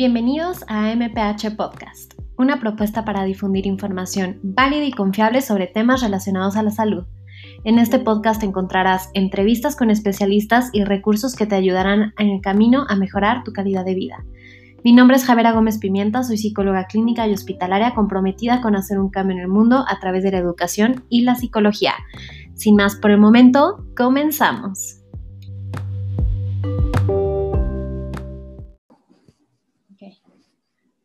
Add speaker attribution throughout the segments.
Speaker 1: Bienvenidos a MPH Podcast, una propuesta para difundir información válida y confiable sobre temas relacionados a la salud. En este podcast encontrarás entrevistas con especialistas y recursos que te ayudarán en el camino a mejorar tu calidad de vida. Mi nombre es Javera Gómez Pimienta, soy psicóloga clínica y hospitalaria comprometida con hacer un cambio en el mundo a través de la educación y la psicología. Sin más por el momento, comenzamos.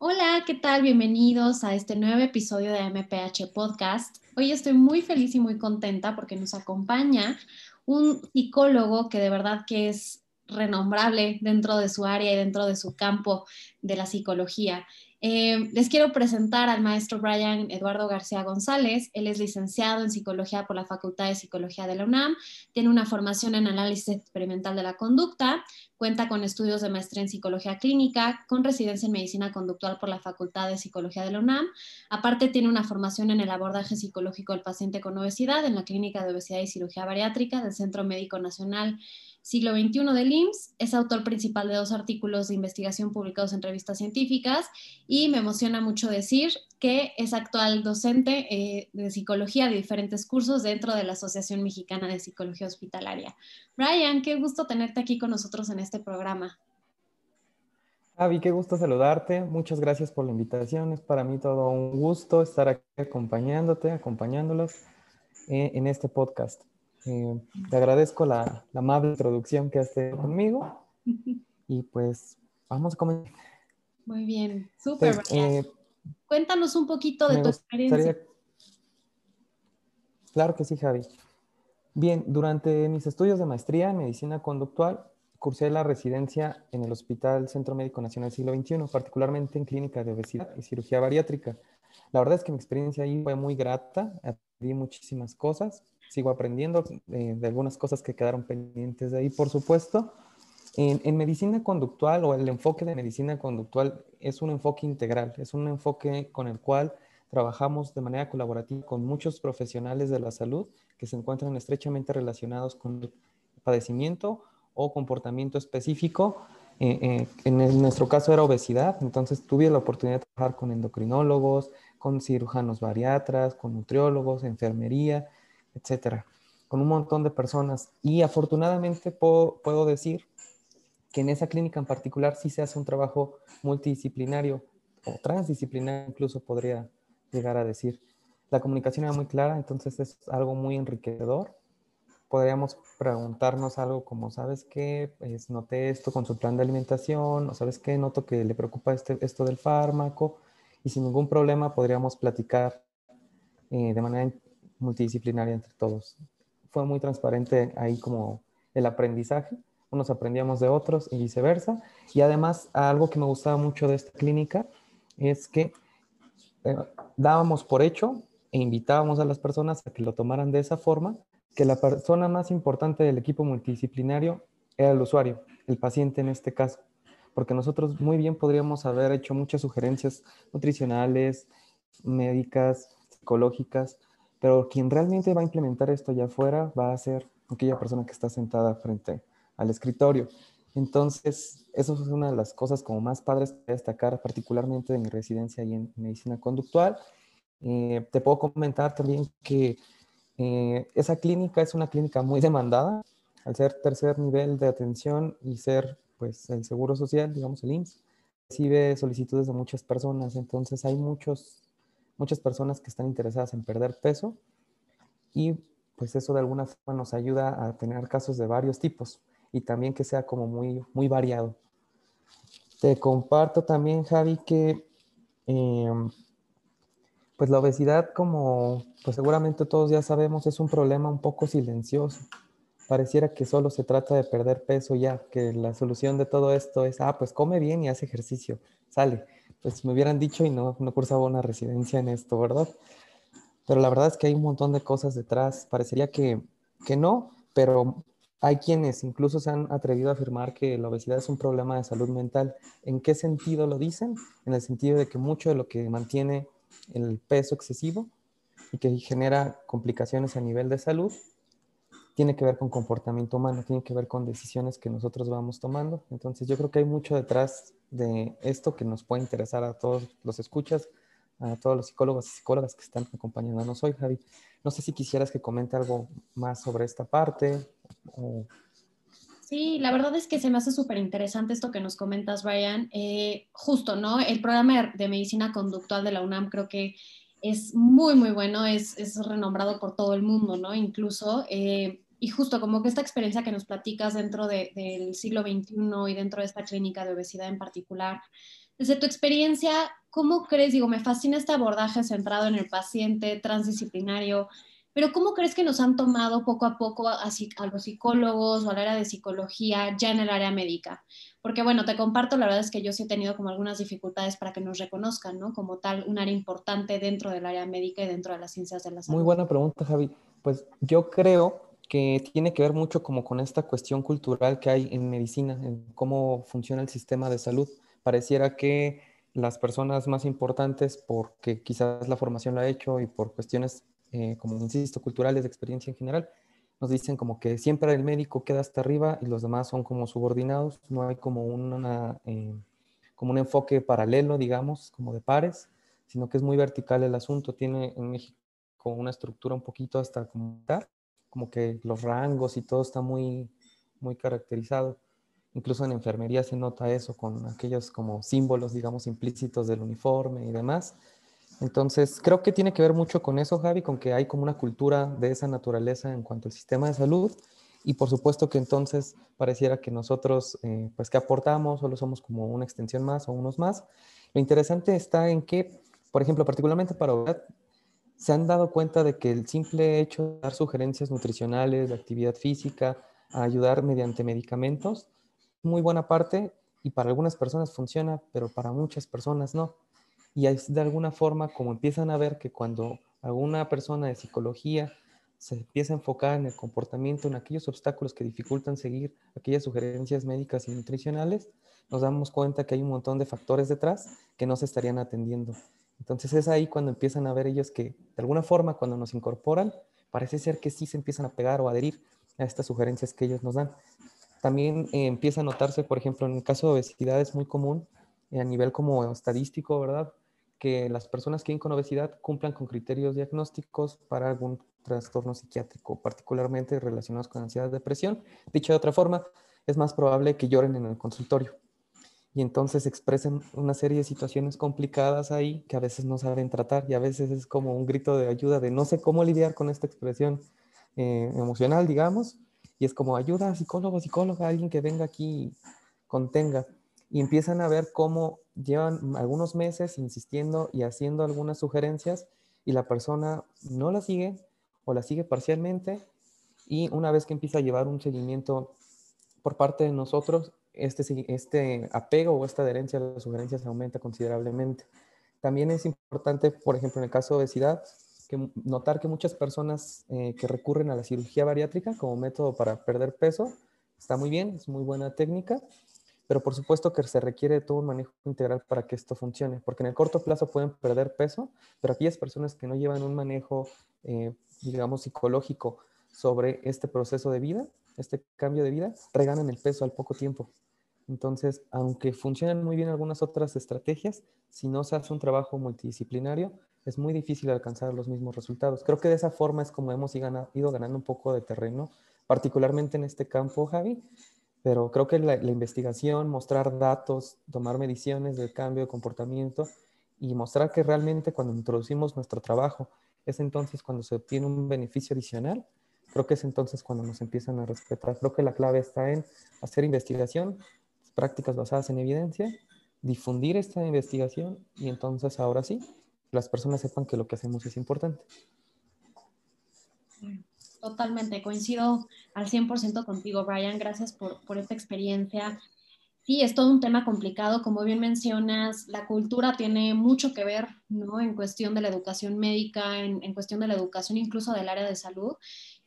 Speaker 1: Hola, ¿qué tal? Bienvenidos a este nuevo episodio de MPH Podcast. Hoy estoy muy feliz y muy contenta porque nos acompaña un psicólogo que de verdad que es renombrable dentro de su área y dentro de su campo de la psicología. Eh, les quiero presentar al maestro Brian Eduardo García González. Él es licenciado en psicología por la Facultad de Psicología de la UNAM, tiene una formación en análisis experimental de la conducta, cuenta con estudios de maestría en psicología clínica, con residencia en medicina conductual por la Facultad de Psicología de la UNAM. Aparte, tiene una formación en el abordaje psicológico del paciente con obesidad en la Clínica de Obesidad y Cirugía Bariátrica del Centro Médico Nacional siglo XXI del IMSS, es autor principal de dos artículos de investigación publicados en revistas científicas y me emociona mucho decir que es actual docente eh, de psicología de diferentes cursos dentro de la Asociación Mexicana de Psicología Hospitalaria. Brian, qué gusto tenerte aquí con nosotros en este programa.
Speaker 2: Avi, qué gusto saludarte. Muchas gracias por la invitación. Es para mí todo un gusto estar aquí acompañándote, acompañándolos eh, en este podcast. Eh, te agradezco la, amable introducción que has tenido conmigo y pues vamos a comenzar.
Speaker 1: Muy bien, súper. Eh, Cuéntanos un poquito de tu experiencia.
Speaker 2: Claro que sí, Javi. Bien, durante mis estudios de maestría en medicina conductual, cursé la residencia en el Hospital Centro Médico Nacional Siglo XXI, particularmente en clínica de obesidad y cirugía bariátrica. La verdad es que mi experiencia ahí fue muy grata, aprendí muchísimas cosas, sigo aprendiendo eh, de algunas cosas que quedaron pendientes de ahí, por supuesto. En, medicina conductual o el enfoque de medicina conductual es un enfoque integral, es un enfoque con el cual trabajamos de manera colaborativa con muchos profesionales de la salud que se encuentran estrechamente relacionados con el padecimiento o comportamiento específico. Eh, eh, en, nuestro caso era obesidad, entonces tuve la oportunidad de trabajar con endocrinólogos, con cirujanos bariatras, con nutriólogos, enfermería, etcétera, con un montón de personas. Y afortunadamente puedo, puedo decir que en esa clínica en particular sí se hace un trabajo multidisciplinario o transdisciplinario, incluso podría llegar a decir. La comunicación era muy clara, entonces es algo muy enriquecedor. Podríamos preguntarnos algo como, ¿sabes qué? Pues noté esto con su plan de alimentación, o ¿sabes qué? Noto que le preocupa este, esto del fármaco, y sin ningún problema podríamos platicar eh, de manera multidisciplinaria entre todos. Fue muy transparente ahí como el aprendizaje, unos aprendíamos de otros y viceversa. Y además, algo que me gustaba mucho de esta clínica es que eh, dábamos por hecho e invitábamos a las personas a que lo tomaran de esa forma, que la persona más importante del equipo multidisciplinario era el usuario, el paciente en este caso, porque nosotros muy bien podríamos haber hecho muchas sugerencias nutricionales, médicas, psicológicas, pero quien realmente va a implementar esto allá afuera va a ser aquella persona que está sentada frente al escritorio. Entonces, eso es una de las cosas como más padres que destacar, particularmente de mi residencia ahí en medicina conductual. Eh, te puedo comentar también que eh, esa clínica es una clínica muy demandada, al ser tercer nivel de atención y ser pues el seguro social, digamos el IMSS, recibe solicitudes de muchas personas, entonces hay muchos muchas personas que están interesadas en perder peso y pues eso de alguna forma nos ayuda a tener casos de varios tipos y también que sea como muy, muy variado. Te comparto también, Javi, que em, pues la obesidad, como pues seguramente todos ya sabemos, es un problema un poco silencioso. Pareciera que solo se trata de perder peso ya, que la solución de todo esto es, ah, pues come bien y hace ejercicio, sale pues me hubieran dicho y no, no cursaba una residencia en esto, ¿verdad? Pero la verdad es que hay un montón de cosas detrás. Parecería que, que no, pero hay quienes incluso se han atrevido a afirmar que la obesidad es un problema de salud mental. ¿En qué sentido lo dicen? En el sentido de que mucho de lo que mantiene el peso excesivo y que genera complicaciones a nivel de salud tiene que ver con comportamiento humano, tiene que ver con decisiones que nosotros vamos tomando. Entonces yo creo que hay mucho detrás de esto que nos puede interesar a todos los escuchas, a todos los psicólogos y psicólogas que están acompañándonos hoy, Javi. No sé si quisieras que comente algo más sobre esta parte.
Speaker 1: Sí, la verdad es que se me hace súper interesante esto que nos comentas, Brian. Eh, justo, ¿no? El programa de medicina conductual de la UNAM creo que es muy, muy bueno, es, renombrado por todo el mundo, ¿no? Incluso, eh, y justo como que esta experiencia que nos platicas dentro del siglo XXI y dentro de esta clínica de obesidad en particular, desde tu experiencia, ¿cómo crees? Digo, me fascina este abordaje centrado en el paciente, transdisciplinario, pero ¿cómo crees que nos han tomado poco a poco a, a, los psicólogos o al área de psicología ya en el área médica? Porque bueno, te comparto, la verdad es que yo sí he tenido como algunas dificultades para que nos reconozcan, ¿no? Como tal, un área importante dentro del área médica y dentro de las ciencias de la salud.
Speaker 2: Muy buena pregunta, Javi. Pues yo creo que tiene que ver mucho como con esta cuestión cultural que hay en medicina, en cómo funciona el sistema de salud. Pareciera que las personas más importantes, porque quizás la formación la ha hecho y por cuestiones eh, como insisto, culturales, de experiencia en general, nos dicen como que siempre el médico queda hasta arriba y los demás son como subordinados, no hay como, una, eh, como un enfoque paralelo, digamos, como de pares, sino que es muy vertical el asunto. Tiene en México una estructura un poquito hasta como, como que los rangos y todo está muy, muy caracterizado. Incluso en enfermería se nota eso con aquellos como símbolos, digamos, implícitos del uniforme y demás. Entonces, creo que tiene que ver mucho con eso, Javi, con que hay como una cultura de esa naturaleza en cuanto al sistema de salud y por supuesto que entonces pareciera que nosotros, eh, pues que aportamos, solo somos como una extensión más o unos más. Lo interesante está en que, por ejemplo, particularmente para se han dado cuenta de que el simple hecho de dar sugerencias nutricionales, actividad física, ayudar mediante medicamentos, muy buena parte y para algunas personas funciona, pero para muchas personas no. Y es de alguna forma como empiezan a ver que cuando alguna persona de psicología se empieza a enfocar en el comportamiento, en aquellos obstáculos que dificultan seguir aquellas sugerencias médicas y nutricionales, nos damos cuenta que hay un montón de factores detrás que no se estarían atendiendo. Entonces es ahí cuando empiezan a ver ellos que de alguna forma cuando nos incorporan, parece ser que sí se empiezan a pegar o adherir a estas sugerencias que ellos nos dan. También eh, empieza a notarse, por ejemplo, en el caso de obesidad es muy común eh, a nivel como estadístico, ¿verdad? que las personas que viven con obesidad cumplan con criterios diagnósticos para algún trastorno psiquiátrico, particularmente relacionados con ansiedad, depresión. Dicho de otra forma, es más probable que lloren en el consultorio y entonces expresen una serie de situaciones complicadas ahí que a veces no saben tratar y a veces es como un grito de ayuda de no sé cómo lidiar con esta expresión eh, emocional, digamos, y es como ayuda, psicólogo, psicóloga, alguien que venga aquí y contenga. Y empiezan a ver cómo llevan algunos meses insistiendo y haciendo algunas sugerencias y la persona no la sigue o la sigue parcialmente y una vez que empieza a llevar un seguimiento por parte de nosotros, este, este apego o esta adherencia a las sugerencias aumenta considerablemente. También es importante, por ejemplo, en el caso de obesidad, que notar que muchas personas eh, que recurren a la cirugía bariátrica como método para perder peso, está muy bien, es muy buena técnica, pero por supuesto que se requiere todo un manejo integral para que esto funcione, porque en el corto plazo pueden perder peso, pero aquellas personas que no llevan un manejo, eh, digamos, psicológico sobre este proceso de vida, este cambio de vida, reganan el peso al poco tiempo. Entonces, aunque funcionan muy bien algunas otras estrategias, si no se hace un trabajo multidisciplinario, es muy difícil alcanzar los mismos resultados. Creo que de esa forma es como hemos ido ganando un poco de terreno, particularmente en este campo, Javi, pero creo que la, investigación, mostrar datos, tomar mediciones del cambio de comportamiento y mostrar que realmente cuando introducimos nuestro trabajo es entonces cuando se obtiene un beneficio adicional, creo que es entonces cuando nos empiezan a respetar. Creo que la clave está en hacer investigación, prácticas basadas en evidencia, difundir esta investigación y entonces ahora sí, las personas sepan que lo que hacemos es importante.
Speaker 1: Totalmente, coincido al 100% contigo, Brian. Gracias por, por esta experiencia. Sí, es todo un tema complicado, como bien mencionas, la cultura tiene mucho que ver, ¿no? En cuestión de la educación médica, en, en, cuestión de la educación incluso del área de salud,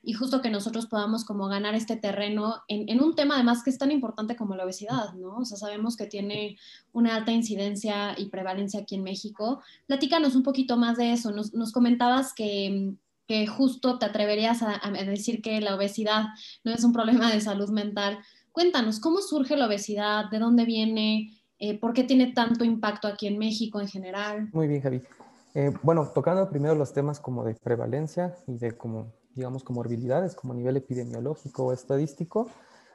Speaker 1: y justo que nosotros podamos como ganar este terreno en, en, un tema además que es tan importante como la obesidad, ¿no? O sea, sabemos que tiene una alta incidencia y prevalencia aquí en México. Platícanos un poquito más de eso. Nos, nos comentabas que que justo te atreverías a, decir que la obesidad no es un problema de salud mental. Cuéntanos, ¿cómo surge la obesidad? ¿De dónde viene? Eh, ¿Por qué tiene tanto impacto aquí en México en general?
Speaker 2: Muy bien, Javi. Eh, bueno, tocando primero los temas como de prevalencia y de como, digamos, comorbilidades, como a nivel epidemiológico o estadístico,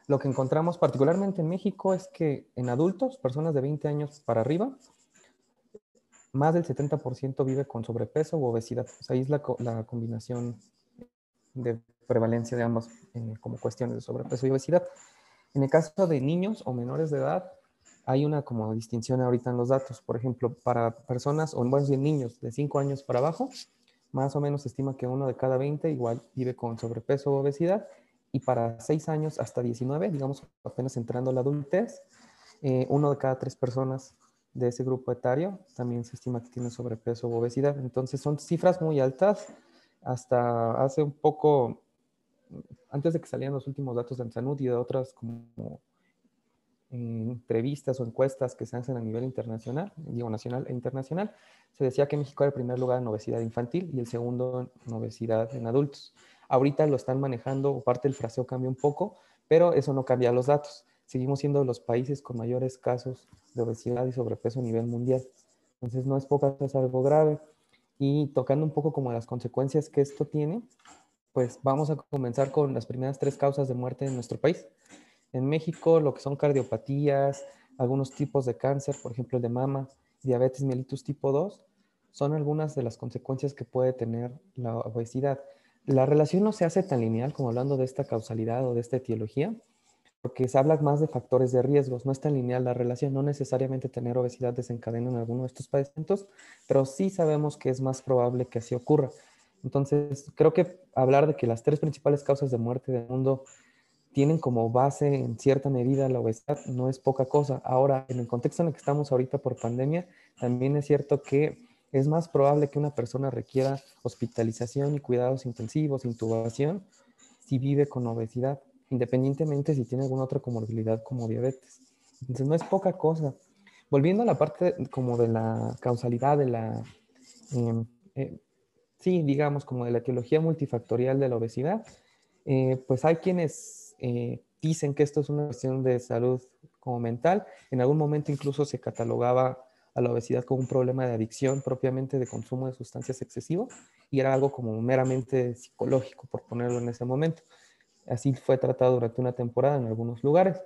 Speaker 2: lo que encontramos particularmente en México es que en adultos, personas de 20 años para arriba, más del 70% vive con sobrepeso u obesidad. ahí es la, combinación de prevalencia de ambas eh, como cuestiones de sobrepeso y obesidad. En el caso de niños o menores de edad, hay una como distinción ahorita en los datos. Por ejemplo, para personas, o bueno, niños de 5 años para abajo, más o menos se estima que uno de cada 20 igual vive con sobrepeso o obesidad. Y para 6 años hasta 19, digamos apenas entrando a la adultez, eh, uno de cada 3 personas de ese grupo etario también se estima que tiene sobrepeso u obesidad. Entonces son cifras muy altas. Hasta hace un poco, antes de que salieran los últimos datos de Ansanut y de otras como entrevistas o encuestas que se hacen a nivel internacional, digo nacional e internacional, se decía que México era el primer lugar en obesidad infantil y el segundo en obesidad en adultos. Ahorita lo están manejando, o parte del fraseo cambia un poco, pero eso no cambia los datos seguimos siendo los países con mayores casos de obesidad y sobrepeso a nivel mundial. Entonces no es poca, es algo grave. Y tocando un poco como las consecuencias que esto tiene, pues vamos a comenzar con las primeras tres causas de muerte en nuestro país. En México, lo que son cardiopatías, algunos tipos de cáncer, por ejemplo el de mama, diabetes mellitus tipo 2, son algunas de las consecuencias que puede tener la obesidad. La relación no se hace tan lineal como hablando de esta causalidad o de esta etiología, porque se habla más de factores de riesgos, no es tan lineal la relación, no necesariamente tener obesidad desencadena en alguno de estos padecimientos, pero sí sabemos que es más probable que así ocurra. Entonces, creo que hablar de que las tres principales causas de muerte del mundo tienen como base en cierta medida la obesidad no es poca cosa. Ahora, en el contexto en el que estamos ahorita por pandemia, también es cierto que es más probable que una persona requiera hospitalización y cuidados intensivos, intubación, si vive con obesidad independientemente si tiene alguna otra comorbilidad como diabetes. Entonces no es poca cosa. Volviendo a la parte como de la causalidad, de la, em, eh, sí, digamos, como de la etiología multifactorial de la obesidad, eh, pues hay quienes eh, dicen que esto es una cuestión de salud como mental. En algún momento incluso se catalogaba a la obesidad como un problema de adicción propiamente de consumo de sustancias excesivo y era algo como meramente psicológico, por ponerlo en ese momento. Así fue tratado durante una temporada en algunos lugares.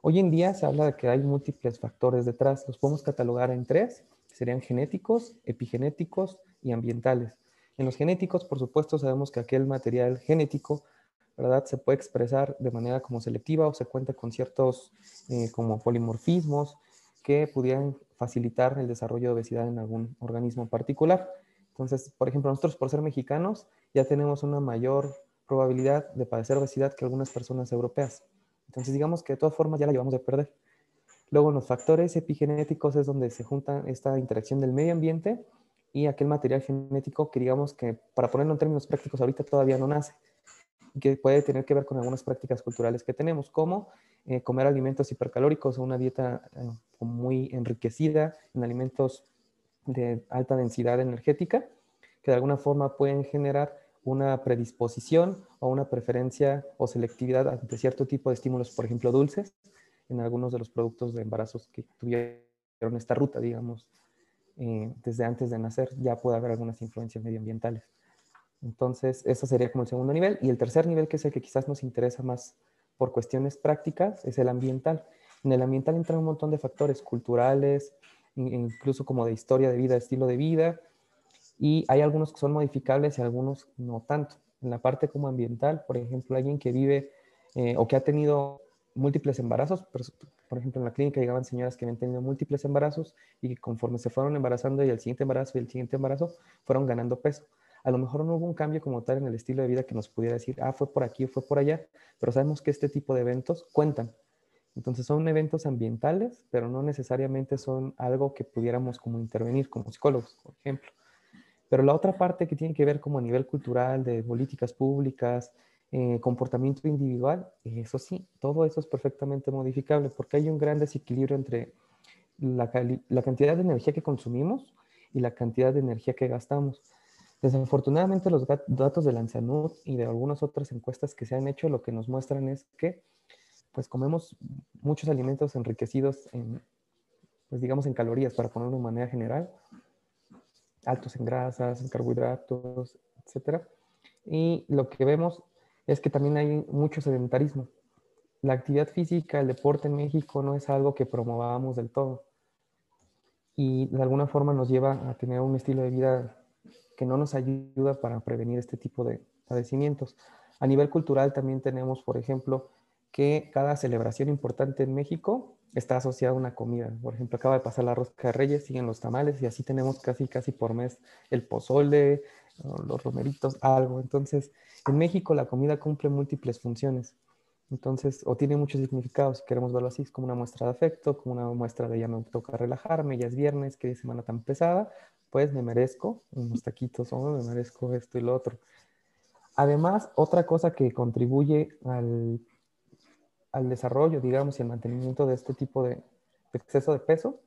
Speaker 2: Hoy en día se habla de que hay múltiples factores detrás. Los podemos catalogar en tres, serían genéticos, epigenéticos y ambientales. En los genéticos, por supuesto, sabemos que aquel material genético, ¿verdad? Se puede expresar de manera como selectiva o se cuenta con ciertos eh, como polimorfismos que pudieran facilitar el desarrollo de obesidad en algún organismo particular. Entonces, por ejemplo, nosotros por ser mexicanos ya tenemos una mayor probabilidad de padecer obesidad que algunas personas europeas. Entonces, digamos que de todas formas ya la llevamos de perder. Luego, en los factores epigenéticos es donde se junta esta interacción del medio ambiente y aquel material genético que digamos que, para ponerlo en términos prácticos, ahorita todavía no nace, que puede tener que ver con algunas prácticas culturales que tenemos, como eh, comer alimentos hipercalóricos o una dieta eh, muy enriquecida en alimentos de alta densidad energética, que de alguna forma pueden generar una predisposición o una preferencia o selectividad ante cierto tipo de estímulos, por ejemplo, dulces, en algunos de los productos de embarazos que tuvieron esta ruta, digamos, eh, desde antes de nacer, ya puede haber algunas influencias medioambientales. Entonces, eso sería como el segundo nivel. Y el tercer nivel, que es el que quizás nos interesa más por cuestiones prácticas, es el ambiental. En el ambiental entran un montón de factores culturales, incluso como de historia de vida, estilo de vida, y hay algunos que son modificables y algunos no tanto. En la parte como ambiental, por ejemplo, alguien que vive eh, o que ha tenido múltiples embarazos, por, ejemplo, en la clínica llegaban señoras que habían tenido múltiples embarazos y que conforme se fueron embarazando y el siguiente embarazo y el siguiente embarazo, fueron ganando peso. A lo mejor no hubo un cambio como tal en el estilo de vida que nos pudiera decir, ah, fue por aquí o fue por allá, pero sabemos que este tipo de eventos cuentan. Entonces son eventos ambientales, pero no necesariamente son algo que pudiéramos como intervenir como psicólogos, por ejemplo. Pero la otra parte que tiene que ver como a nivel cultural, de políticas públicas, eh, comportamiento individual, eso sí, todo eso es perfectamente modificable porque hay un gran desequilibrio entre la, la, cantidad de energía que consumimos y la cantidad de energía que gastamos. Desafortunadamente los datos de la salud y de algunas otras encuestas que se han hecho lo que nos muestran es que pues comemos muchos alimentos enriquecidos en, pues digamos en calorías, para ponerlo de manera general, altos en grasas, en carbohidratos, etc. Y lo que vemos es que también hay mucho sedentarismo. La actividad física, el deporte en México no es algo que promovamos del todo. Y de alguna forma nos lleva a tener un estilo de vida que no nos ayuda para prevenir este tipo de padecimientos. A nivel cultural también tenemos, por ejemplo, que cada celebración importante en México está asociada a una comida. Por ejemplo, acaba de pasar la rosca de reyes, siguen los tamales y así tenemos casi, casi por mes el pozole, los romeritos, algo. Entonces, en México la comida cumple múltiples funciones. Entonces, o tiene muchos significados, si queremos verlo así, es como una muestra de afecto, como una muestra de ya me toca relajarme, ya es viernes, qué semana tan pesada, pues me merezco unos taquitos o me merezco esto y lo otro. Además, otra cosa que contribuye al, al desarrollo, digamos, y al mantenimiento de este tipo de, exceso de peso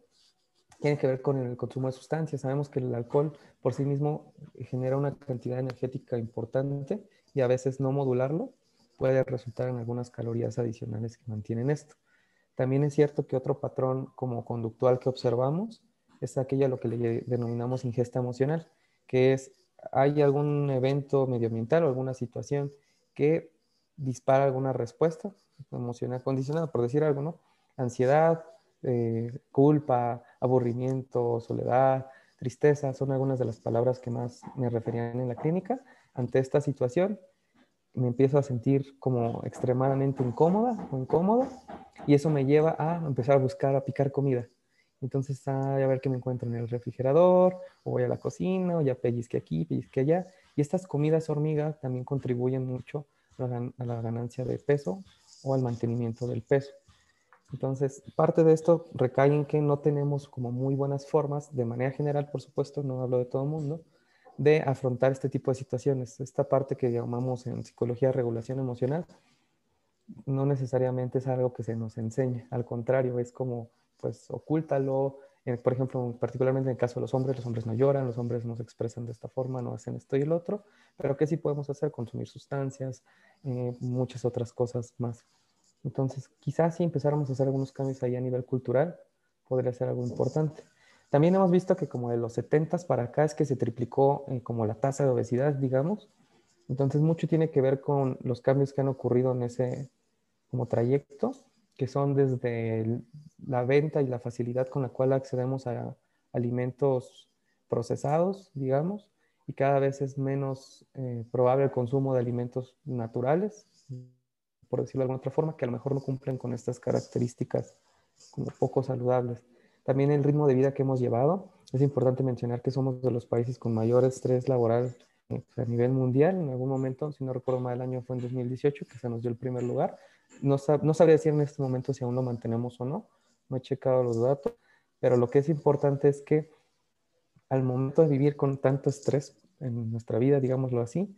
Speaker 2: tiene que ver con el consumo de sustancias. Sabemos que el alcohol por sí mismo genera una cantidad energética importante y a veces no modularlo puede resultar en algunas calorías adicionales que mantienen esto. También es cierto que otro patrón como conductual que observamos es aquella lo que le denominamos ingesta emocional, que es hay algún evento medioambiental o alguna situación que dispara alguna respuesta emocional condicionada, por decir algo, ¿no? Ansiedad, eh, culpa, aburrimiento, soledad, tristeza, son algunas de las palabras que más me referían en la clínica. Ante esta situación, me empiezo a sentir como extremadamente incómoda o incómodo y eso me lleva a empezar a buscar, a picar comida. Entonces, a ver qué me encuentro en el refrigerador, o voy a la cocina, o ya pellizque aquí, pellizque allá. Y estas comidas hormiga también contribuyen mucho a la, ganancia de peso o al mantenimiento del peso. Entonces, parte de esto recae en que no tenemos como muy buenas formas, de manera general, por supuesto, no hablo de todo el mundo, de afrontar este tipo de situaciones. Esta parte que llamamos en psicología regulación emocional, no necesariamente es algo que se nos enseña, al contrario, es como pues ocúltalo. Por ejemplo, particularmente en el caso de los hombres, los hombres no lloran, los hombres no se expresan de esta forma, no hacen esto y el otro, pero ¿qué sí podemos hacer? Consumir sustancias, eh, muchas otras cosas más. Entonces, quizás si empezáramos a hacer algunos cambios ahí a nivel cultural, podría ser algo importante. También hemos visto que como de los 70 para acá es que se triplicó eh, como la tasa de obesidad, digamos. Entonces, mucho tiene que ver con los cambios que han ocurrido en ese como trayecto que son desde la venta y la facilidad con la cual accedemos a alimentos procesados, digamos, y cada vez es menos eh, probable el consumo de alimentos naturales, por decirlo de alguna otra forma, que a lo mejor no cumplen con estas características como poco saludables. También el ritmo de vida que hemos llevado. Es importante mencionar que somos de los países con mayor estrés laboral eh, a nivel mundial. En algún momento, si no recuerdo mal, el año fue en 2018 que se nos dio el primer lugar no, sabría decir en este momento si aún lo mantenemos o no, no he checado los datos, pero lo que es importante es que al momento de vivir con tanto estrés en nuestra vida, digámoslo así,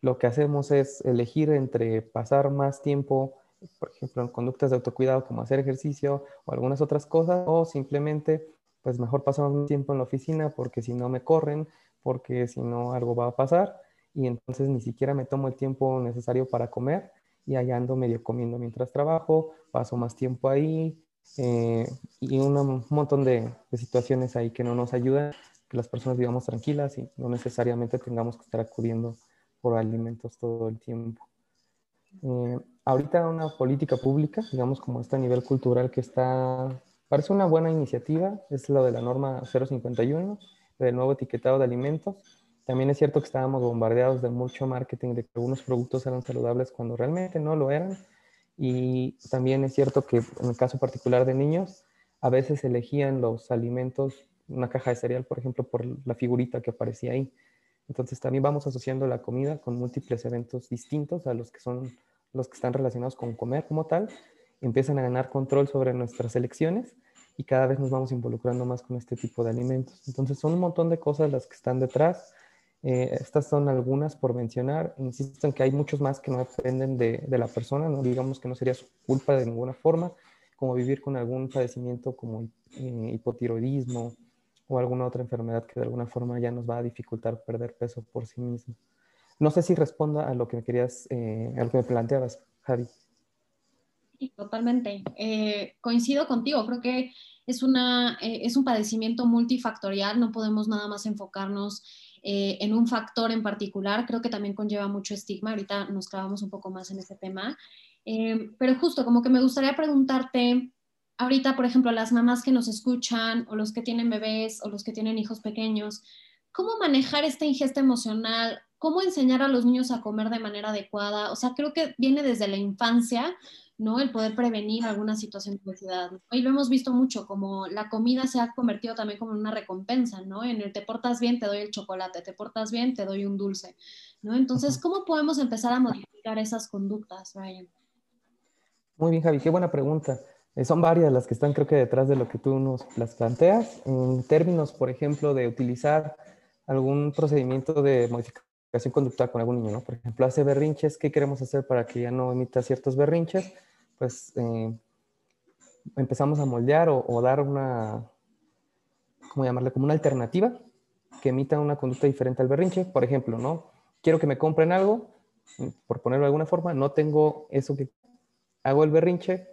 Speaker 2: lo que hacemos es elegir entre pasar más tiempo, por ejemplo, en conductas de autocuidado como hacer ejercicio o algunas otras cosas, o simplemente, pues mejor pasamos más tiempo en la oficina porque si no me corren, porque si no algo va a pasar y entonces ni siquiera me tomo el tiempo necesario para comer y allá ando medio comiendo mientras trabajo, paso más tiempo ahí eh, y un montón de, situaciones ahí que no nos ayudan, que las personas vivamos tranquilas y no necesariamente tengamos que estar acudiendo por alimentos todo el tiempo. Eh, ahorita una política pública, digamos como está a nivel cultural que está, parece una buena iniciativa, es lo de la norma 051, del nuevo etiquetado de alimentos también es cierto que estábamos bombardeados de mucho marketing de que algunos productos eran saludables cuando realmente no lo eran. Y también es cierto que en el caso particular de niños, a veces elegían los alimentos, una caja de cereal, por ejemplo, por la figurita que aparecía ahí. Entonces también vamos asociando la comida con múltiples eventos distintos a los que son los que están relacionados con comer como tal. Empiezan a ganar control sobre nuestras elecciones y cada vez nos vamos involucrando más con este tipo de alimentos. Entonces son un montón de cosas las que están detrás eh, estas son algunas por mencionar. Insisto en que hay muchos más que no dependen de, la persona, no digamos que no sería su culpa de ninguna forma, como vivir con algún padecimiento como eh, hipotiroidismo o alguna otra enfermedad que de alguna forma ya nos va a dificultar perder peso por sí mismo. No sé si responda a lo que me querías, eh, a lo que me planteabas, Javi.
Speaker 1: Sí, totalmente. Eh, coincido contigo, creo que es, una, es un padecimiento multifactorial, no podemos nada más enfocarnos en un factor en particular, creo que también conlleva mucho estigma, ahorita nos clavamos un poco más en ese tema, pero justo como que me gustaría preguntarte, ahorita, por ejemplo, las mamás que nos escuchan o los que tienen bebés o los que tienen hijos pequeños, ¿cómo manejar esta ingesta emocional? ¿Cómo enseñar a los niños a comer de manera adecuada? O sea, creo que viene desde la infancia, ¿no? El poder prevenir alguna situación de obesidad. Y lo hemos visto mucho, como la comida se ha convertido también como en una recompensa, ¿no? En el te portas bien, te doy el chocolate, te portas bien, te doy un dulce, ¿no? Entonces, ¿cómo podemos empezar a modificar esas conductas, Ryan?
Speaker 2: Muy bien, Javi, qué buena pregunta. Eh, son varias las que están creo que detrás de lo que tú nos las planteas. En términos, por ejemplo, de utilizar algún procedimiento de modificación conductual con algún niño, ¿no? Por ejemplo, hace berrinches, ¿qué queremos hacer para que ya no emita ciertos berrinches? Pues eh, empezamos a moldear o, dar una, ¿cómo llamarle? Como una alternativa que emita una conducta diferente al berrinche. Por ejemplo, ¿no? Quiero que me compren algo, por ponerlo de alguna forma, no tengo eso que hago el berrinche,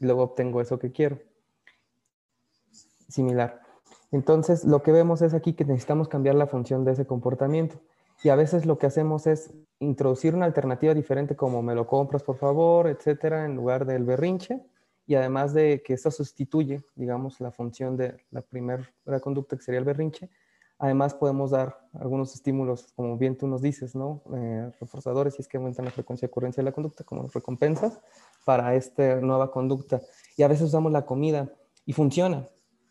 Speaker 2: luego obtengo eso que quiero. Similar. Entonces, lo que vemos es aquí que necesitamos cambiar la función de ese comportamiento. Y a veces lo que hacemos es introducir una alternativa diferente como me lo compras por favor, etcétera, en lugar del berrinche. Y además de que eso sustituye, digamos, la función de la primera conducta que sería el berrinche, además podemos dar algunos estímulos, como bien tú nos dices, ¿no? Eh, reforzadores, si es que aumentan la frecuencia de ocurrencia de la conducta, como recompensas, para esta nueva conducta. Y a veces usamos la comida y funciona,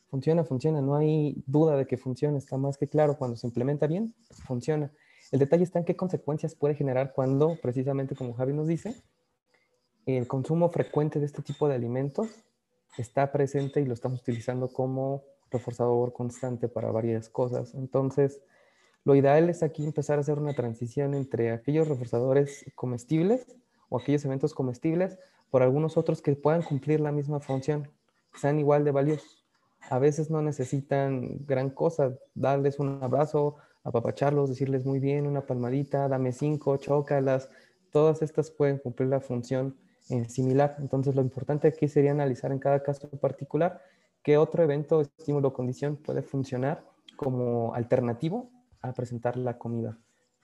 Speaker 2: funciona, funciona, no hay duda de que funciona, está más que claro, cuando se implementa bien, funciona. El detalle está en qué consecuencias puede generar cuando, precisamente como Javi nos dice, el consumo frecuente de este tipo de alimentos está presente y lo estamos utilizando como reforzador constante para varias cosas. Entonces, lo ideal es aquí empezar a hacer una transición entre aquellos reforzadores comestibles o aquellos eventos comestibles por algunos otros que puedan cumplir la misma función, sean igual de valiosos. A veces no necesitan gran cosa, darles un abrazo, apapacharlos, decirles muy bien, una palmadita, dame cinco, chócalas, todas estas pueden cumplir la función eh, similar. Entonces lo importante aquí sería analizar en cada caso particular qué otro evento, estímulo o condición puede funcionar como alternativo a presentar la comida.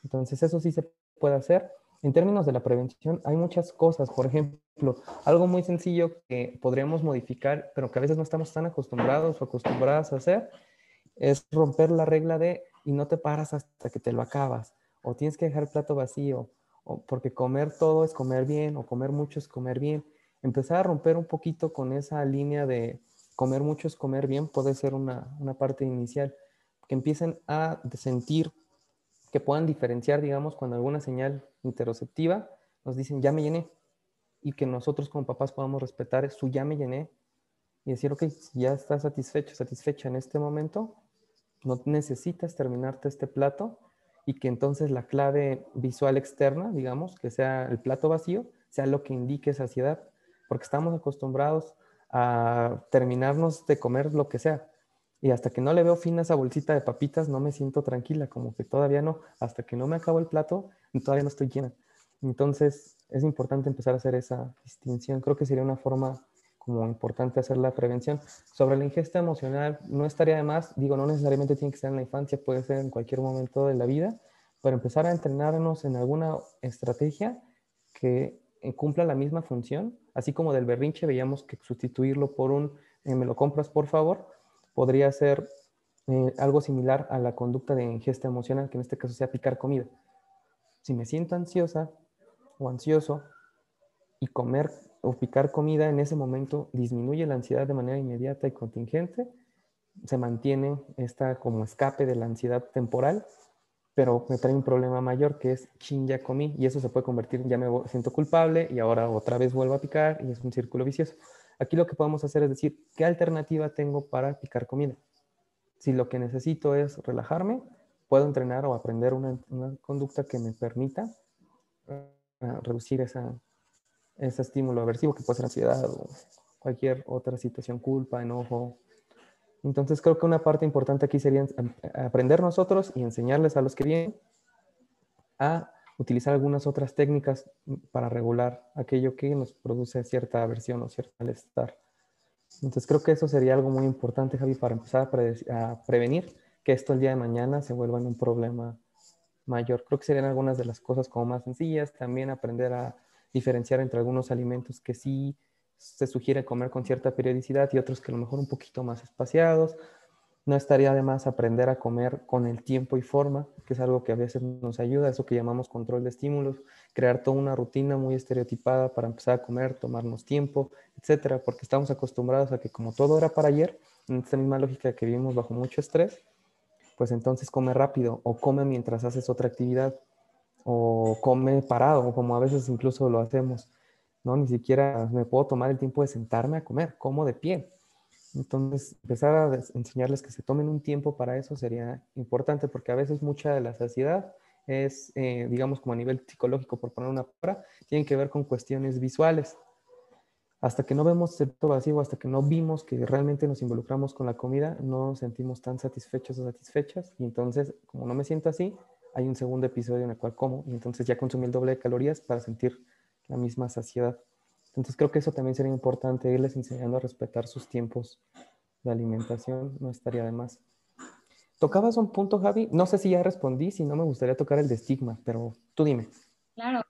Speaker 2: Entonces eso sí se puede hacer en términos de la prevención, hay muchas cosas. Por ejemplo, algo muy sencillo que podríamos modificar, pero que a veces no estamos tan acostumbrados o acostumbradas a hacer, es romper la regla de y no te paras hasta que te lo acabas, o tienes que dejar el plato vacío, o porque comer todo es comer bien, o comer mucho es comer bien. Empezar a romper un poquito con esa línea de comer mucho es comer bien puede ser una, una parte inicial, que empiecen a sentir que puedan diferenciar, digamos, cuando alguna señal interoceptiva nos dicen ya me llené y que nosotros como papás podamos respetar su ya me llené y decir, ok, ya estás satisfecho, satisfecha en este momento, no necesitas terminarte este plato y que entonces la clave visual externa, digamos, que sea el plato vacío, sea lo que indique saciedad, porque estamos acostumbrados a terminarnos de comer lo que sea. Y hasta que no le veo fin a esa bolsita de papitas, no me siento tranquila, como que todavía no, hasta que no me acabo el plato, todavía no estoy llena. Entonces, es importante empezar a hacer esa distinción. Creo que sería una forma como importante hacer la prevención. Sobre la ingesta emocional, no estaría de más, digo, no necesariamente tiene que ser en la infancia, puede ser en cualquier momento de la vida, pero empezar a entrenarnos en alguna estrategia que cumpla la misma función, así como del berrinche veíamos que sustituirlo por un eh, me lo compras por favor, podría ser eh, algo similar a la conducta de ingesta emocional, que en este caso sea picar comida. Si me siento ansiosa o ansioso y comer o picar comida en ese momento disminuye la ansiedad de manera inmediata y contingente, se mantiene esta como escape de la ansiedad temporal, pero me trae un problema mayor que es chin ya comí y eso se puede convertir ya me siento culpable y ahora otra vez vuelvo a picar y es un círculo vicioso. Aquí lo que podemos hacer es decir, ¿qué alternativa tengo para picar comida? Si lo que necesito es relajarme, puedo entrenar o aprender una, conducta que me permita eh, reducir esa, ese estímulo aversivo que puede ser ansiedad o cualquier otra situación, culpa, enojo, Entonces creo que una parte importante aquí sería aprender nosotros y enseñarles a los que vienen a utilizar algunas otras técnicas para regular aquello que nos produce cierta aversión o cierto malestar. Entonces creo que eso sería algo muy importante, Javi, para empezar a, prevenir que esto el día de mañana se vuelva en un problema mayor. Creo que serían algunas de las cosas como más sencillas. También aprender a diferenciar entre algunos alimentos que sí se sugiere comer con cierta periodicidad y otros que a lo mejor un poquito más espaciados. No estaría de más aprender a comer con el tiempo y forma, que es algo que a veces nos ayuda, eso que llamamos control de estímulos, crear toda una rutina muy estereotipada para empezar a comer, tomarnos tiempo, etcétera, porque estamos acostumbrados a que como todo era para ayer, en esta misma lógica que vivimos bajo mucho estrés, pues entonces come rápido o come mientras haces otra actividad o come parado, como a veces incluso lo hacemos, ¿no? Ni siquiera me puedo tomar el tiempo de sentarme a comer, como de pie. Entonces, empezar a enseñarles que se tomen un tiempo para eso sería importante porque a veces mucha de la saciedad es, eh, digamos, como a nivel psicológico, por poner una palabra, tienen que ver con cuestiones visuales. Hasta que no vemos cierto vacío, hasta que no vimos que realmente nos involucramos con la comida, no nos sentimos tan satisfechos o satisfechas. Y entonces, como no me siento así, hay un segundo episodio en el cual como y entonces ya consumí el doble de calorías para sentir la misma saciedad. Entonces creo que eso también sería importante, irles enseñando a respetar sus tiempos de alimentación, no estaría de más. Tocabas un punto, Javi, no sé si ya respondí, si no me gustaría tocar el de estigma, pero tú dime.
Speaker 1: Claro,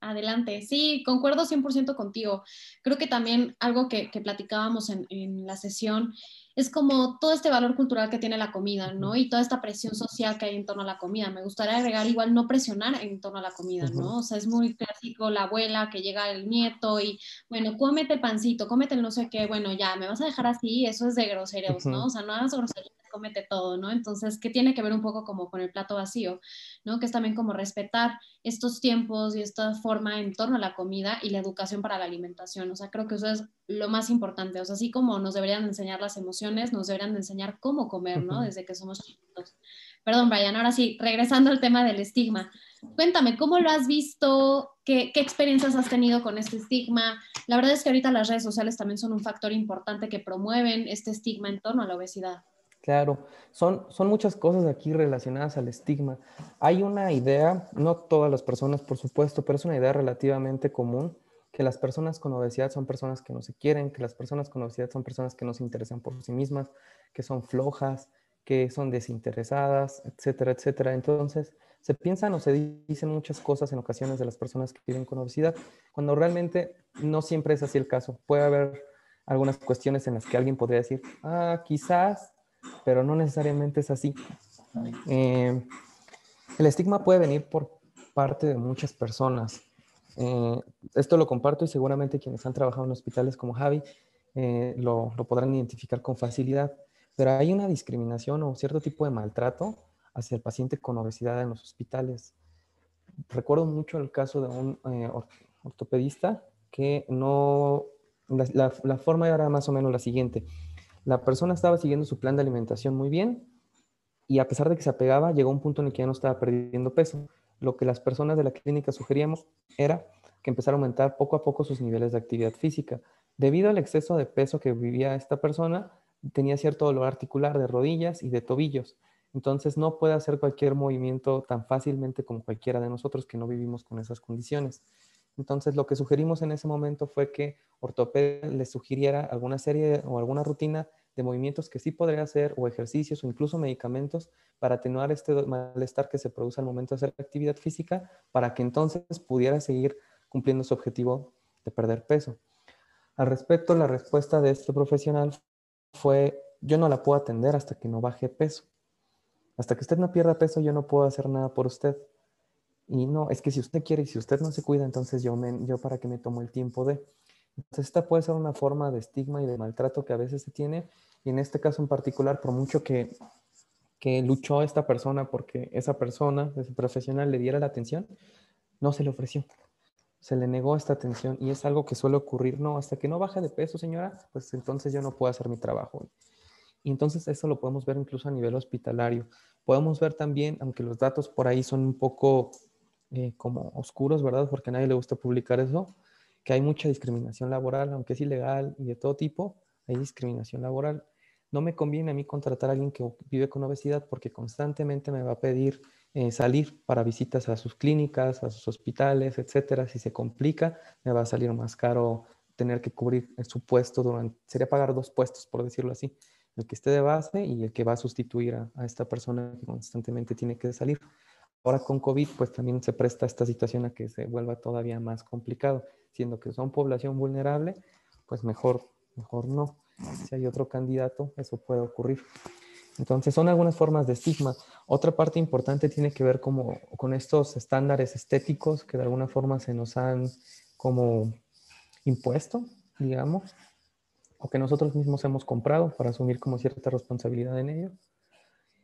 Speaker 1: adelante. Sí, concuerdo 100% contigo. Creo que también algo que, platicábamos en, en la sesión es como todo este valor cultural que tiene la comida, ¿no? Y toda esta presión social que hay en torno a la comida. Me gustaría agregar igual no presionar en torno a la comida, ¿no? O sea, es muy clásico la abuela que llega el nieto y, bueno, cómete el pancito, cómete el no sé qué, bueno, ya, me vas a dejar así, eso es de groseros, ¿no? O sea, no hagas groserías comete todo, ¿no? Entonces, ¿qué tiene que ver un poco como con el plato vacío, ¿no? Que es también como respetar estos tiempos y esta forma en torno a la comida y la educación para la alimentación. O sea, creo que eso es lo más importante. O sea, así como nos deberían enseñar las emociones, nos deberían enseñar cómo comer, ¿no? Desde que somos chiquitos. Perdón, Brian, ahora sí, regresando al tema del estigma. Cuéntame, ¿cómo lo has visto? ¿Qué, ¿Qué, experiencias has tenido con este estigma? La verdad es que ahorita las redes sociales también son un factor importante que promueven este estigma en torno a la obesidad.
Speaker 2: Claro, son, son muchas cosas aquí relacionadas al estigma. Hay una idea, no todas las personas por supuesto, pero es una idea relativamente común, que las personas con obesidad son personas que no se quieren, que las personas con obesidad son personas que no se interesan por sí mismas, que son flojas, que son desinteresadas, etcétera, etcétera. Entonces, se piensan o se dicen muchas cosas en ocasiones de las personas que viven con obesidad, cuando realmente no siempre es así el caso. Puede haber algunas cuestiones en las que alguien podría decir, ah, quizás pero no necesariamente es así. Eh, el estigma puede venir por parte de muchas personas. Eh, esto lo comparto y seguramente quienes han trabajado en hospitales como Javi eh, lo, podrán identificar con facilidad, pero hay una discriminación o cierto tipo de maltrato hacia el paciente con obesidad en los hospitales. Recuerdo mucho el caso de un ortopedista que no, la forma era más o menos la siguiente la persona estaba siguiendo su plan de alimentación muy bien y a pesar de que se apegaba, llegó un punto en el que ya no estaba perdiendo peso. Lo que las personas de la clínica sugeríamos era que empezara a aumentar poco a poco sus niveles de actividad física. Debido al exceso de peso que vivía esta persona, tenía cierto dolor articular de rodillas y de tobillos. Entonces no puede hacer cualquier movimiento tan fácilmente como cualquiera de nosotros que no vivimos con esas condiciones. Entonces, lo que sugerimos en ese momento fue que ortopedia le sugiriera alguna serie o alguna rutina de movimientos que sí podría hacer o ejercicios o incluso medicamentos para atenuar este malestar que se produce al momento de hacer actividad física para que entonces pudiera seguir cumpliendo su objetivo de perder peso. Al respecto, la respuesta de este profesional fue, yo no la puedo atender hasta que no baje peso. Hasta que usted no pierda peso, yo no puedo hacer nada por usted. Y no, es que si usted quiere y si usted no se cuida, entonces yo, me, yo para qué me tomo el tiempo de... Esta puede ser una forma de estigma y de maltrato que a veces se tiene. Y en este caso en particular, por mucho que, que luchó esta persona porque esa persona, ese profesional, le diera la atención, no se le ofreció. Se le negó esta atención y es algo que suele ocurrir, no, hasta que no baje de peso, señora, pues entonces yo no puedo hacer mi trabajo. Y entonces eso lo podemos ver incluso a nivel hospitalario. Podemos ver también, aunque los datos por ahí son un poco eh, como oscuros, ¿verdad? Porque a nadie le gusta publicar eso, que hay mucha discriminación laboral, aunque es ilegal y de todo tipo, hay discriminación laboral. no me conviene a mí contratar a alguien que vive con obesidad porque constantemente me va a pedir eh, salir para visitas a sus clínicas, a sus hospitales, etcétera. Si se complica, me va a salir más caro tener que cubrir su puesto durante, sería pagar dos puestos, por decirlo así, el que esté de base y el que va a sustituir a, a esta persona que constantemente tiene que salir. Ahora con COVID, pues también se presta esta situación a que se vuelva todavía más complicado, siendo que son población vulnerable, pues mejor, mejor no. Si hay otro candidato, eso puede ocurrir. Entonces, son algunas formas de estigma. Otra parte importante tiene que ver como, con estos estándares estéticos que de alguna forma se nos han como impuesto, digamos, o que nosotros mismos hemos comprado para asumir como cierta responsabilidad en ello,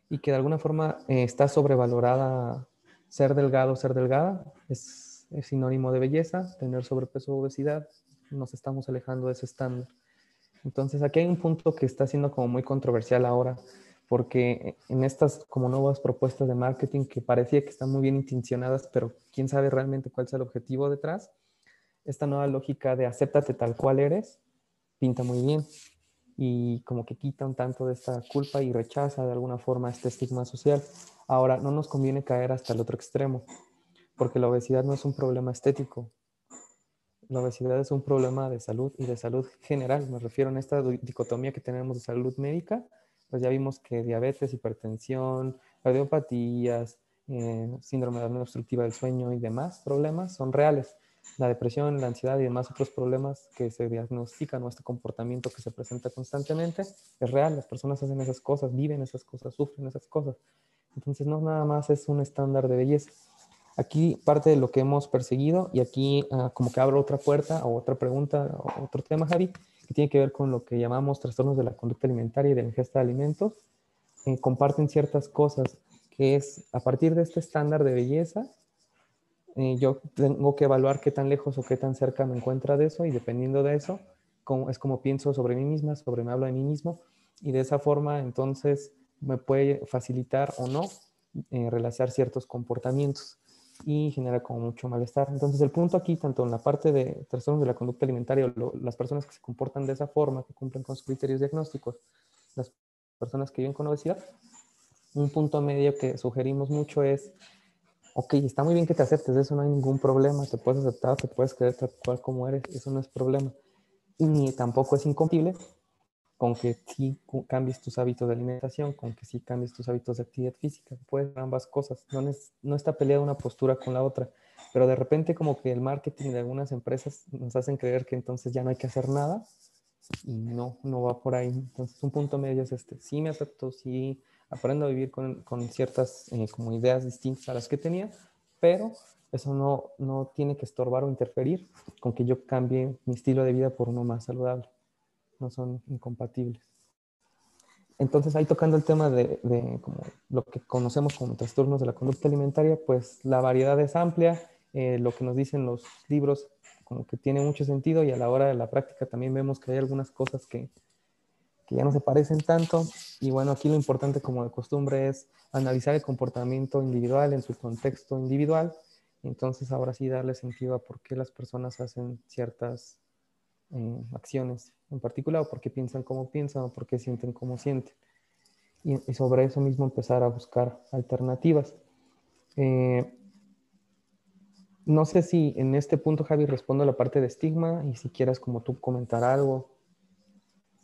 Speaker 2: y que de alguna forma eh, está sobrevalorada ser delgado, ser delgada, es, es sinónimo de belleza, tener sobrepeso o obesidad, nos estamos alejando de ese estándar. Entonces, aquí hay un punto que está siendo como muy controversial ahora, porque en estas como nuevas propuestas de marketing que parecía que están muy bien intencionadas, pero quién sabe realmente cuál es el objetivo detrás, esta nueva lógica de acéptate tal cual eres, pinta muy bien y como que quita un tanto de esta culpa y rechaza de alguna forma este estigma social. Ahora, no nos conviene caer hasta el otro extremo, porque la obesidad no es un problema estético, la obesidad es un problema de salud y de salud general. Me refiero a esta dicotomía que tenemos de salud médica pues ya vimos que diabetes, hipertensión, cardiopatías, eh, síndrome de apnea obstructiva del sueño y demás problemas son reales. La depresión, la ansiedad y demás otros problemas que se diagnostican o este comportamiento que se presenta constantemente es real. Las personas hacen esas cosas, viven esas cosas, sufren esas cosas. Entonces no nada más es un estándar de belleza. Aquí parte de lo que hemos perseguido y aquí ah, como que abro otra puerta o otra pregunta o otro tema, Javi, que tiene que ver con lo que llamamos trastornos de la conducta alimentaria y de la ingesta de alimentos, eh, comparten ciertas cosas, que es a partir de este estándar de belleza, eh, yo tengo que evaluar qué tan lejos o qué tan cerca me encuentra de eso y dependiendo de eso, es como pienso sobre mí misma, sobre me hablo de mí mismo y de esa forma entonces me puede facilitar o no eh, realizar ciertos comportamientos y genera como mucho malestar. Entonces el punto aquí, tanto en la parte de trastornos de la conducta alimentaria, las personas que se comportan de esa forma, que cumplen con sus criterios diagnósticos, las personas que viven con obesidad, un punto medio que sugerimos mucho es, ok, está muy bien que te aceptes, eso no hay ningún problema, te puedes aceptar, te puedes creer tal cual como eres, eso no es problema. Y ni tampoco es incompatible con que sí cambies tus hábitos de alimentación, con que sí cambies tus hábitos de actividad física, puedes ambas cosas, no, no está peleada una postura con la otra, pero de repente como que el marketing de algunas empresas nos hacen creer que entonces ya no hay que hacer nada y no, no va por ahí. Entonces un punto medio es este, sí me acepto, sí aprendo a vivir con, con ciertas eh, como ideas distintas a las que tenía, pero eso no, no tiene que estorbar o interferir con que yo cambie mi estilo de vida por uno más saludable no son incompatibles. Entonces, ahí tocando el tema de, como lo que conocemos como trastornos de la conducta alimentaria, pues la variedad es amplia, eh, lo que nos dicen los libros como que tiene mucho sentido y a la hora de la práctica también vemos que hay algunas cosas que, que ya no se parecen tanto. Y bueno, aquí lo importante como de costumbre es analizar el comportamiento individual en su contexto individual. Entonces, ahora sí darle sentido a por qué las personas hacen ciertas eh, acciones en particular, o por qué piensan como piensan, o por qué sienten como sienten. Y, sobre eso mismo empezar a buscar alternativas. Eh, no sé si en este punto, Javi, respondo a la parte de estigma y si quieras como tú comentar algo.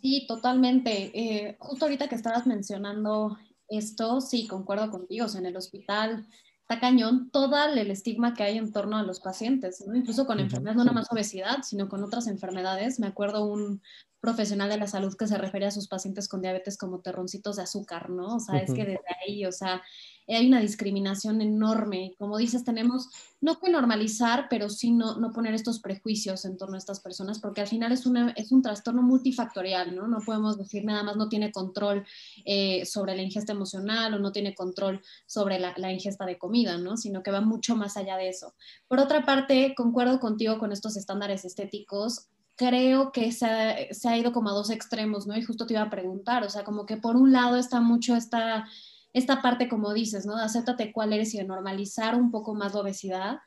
Speaker 1: Sí, totalmente. Eh, justo ahorita que estabas mencionando esto, sí, concuerdo contigo. O en el hospital está cañón todo el estigma que hay en torno a los pacientes, incluso con enfermedades, no nada más obesidad, sino con otras enfermedades. Me acuerdo un profesional de la salud que se refería a sus pacientes con diabetes como terroncitos de azúcar, ¿no? O sea, es que desde ahí, o sea, hay una discriminación enorme. Como dices, tenemos no que normalizar, pero sí no, no poner estos prejuicios en torno a estas personas, porque al final es, una, es un trastorno multifactorial, ¿no? No podemos decir nada más no tiene control eh, sobre la ingesta emocional o no tiene control sobre la, la, ingesta de comida, ¿no? Sino que va mucho más allá de eso. Por otra parte, concuerdo contigo con estos estándares estéticos creo que se se ha, ido como a dos extremos, ¿no? Y justo te iba a preguntar, o sea, como que por un lado está mucho esta esta parte, como dices, ¿no? De acéptate cuál eres y de normalizar un poco más la obesidad.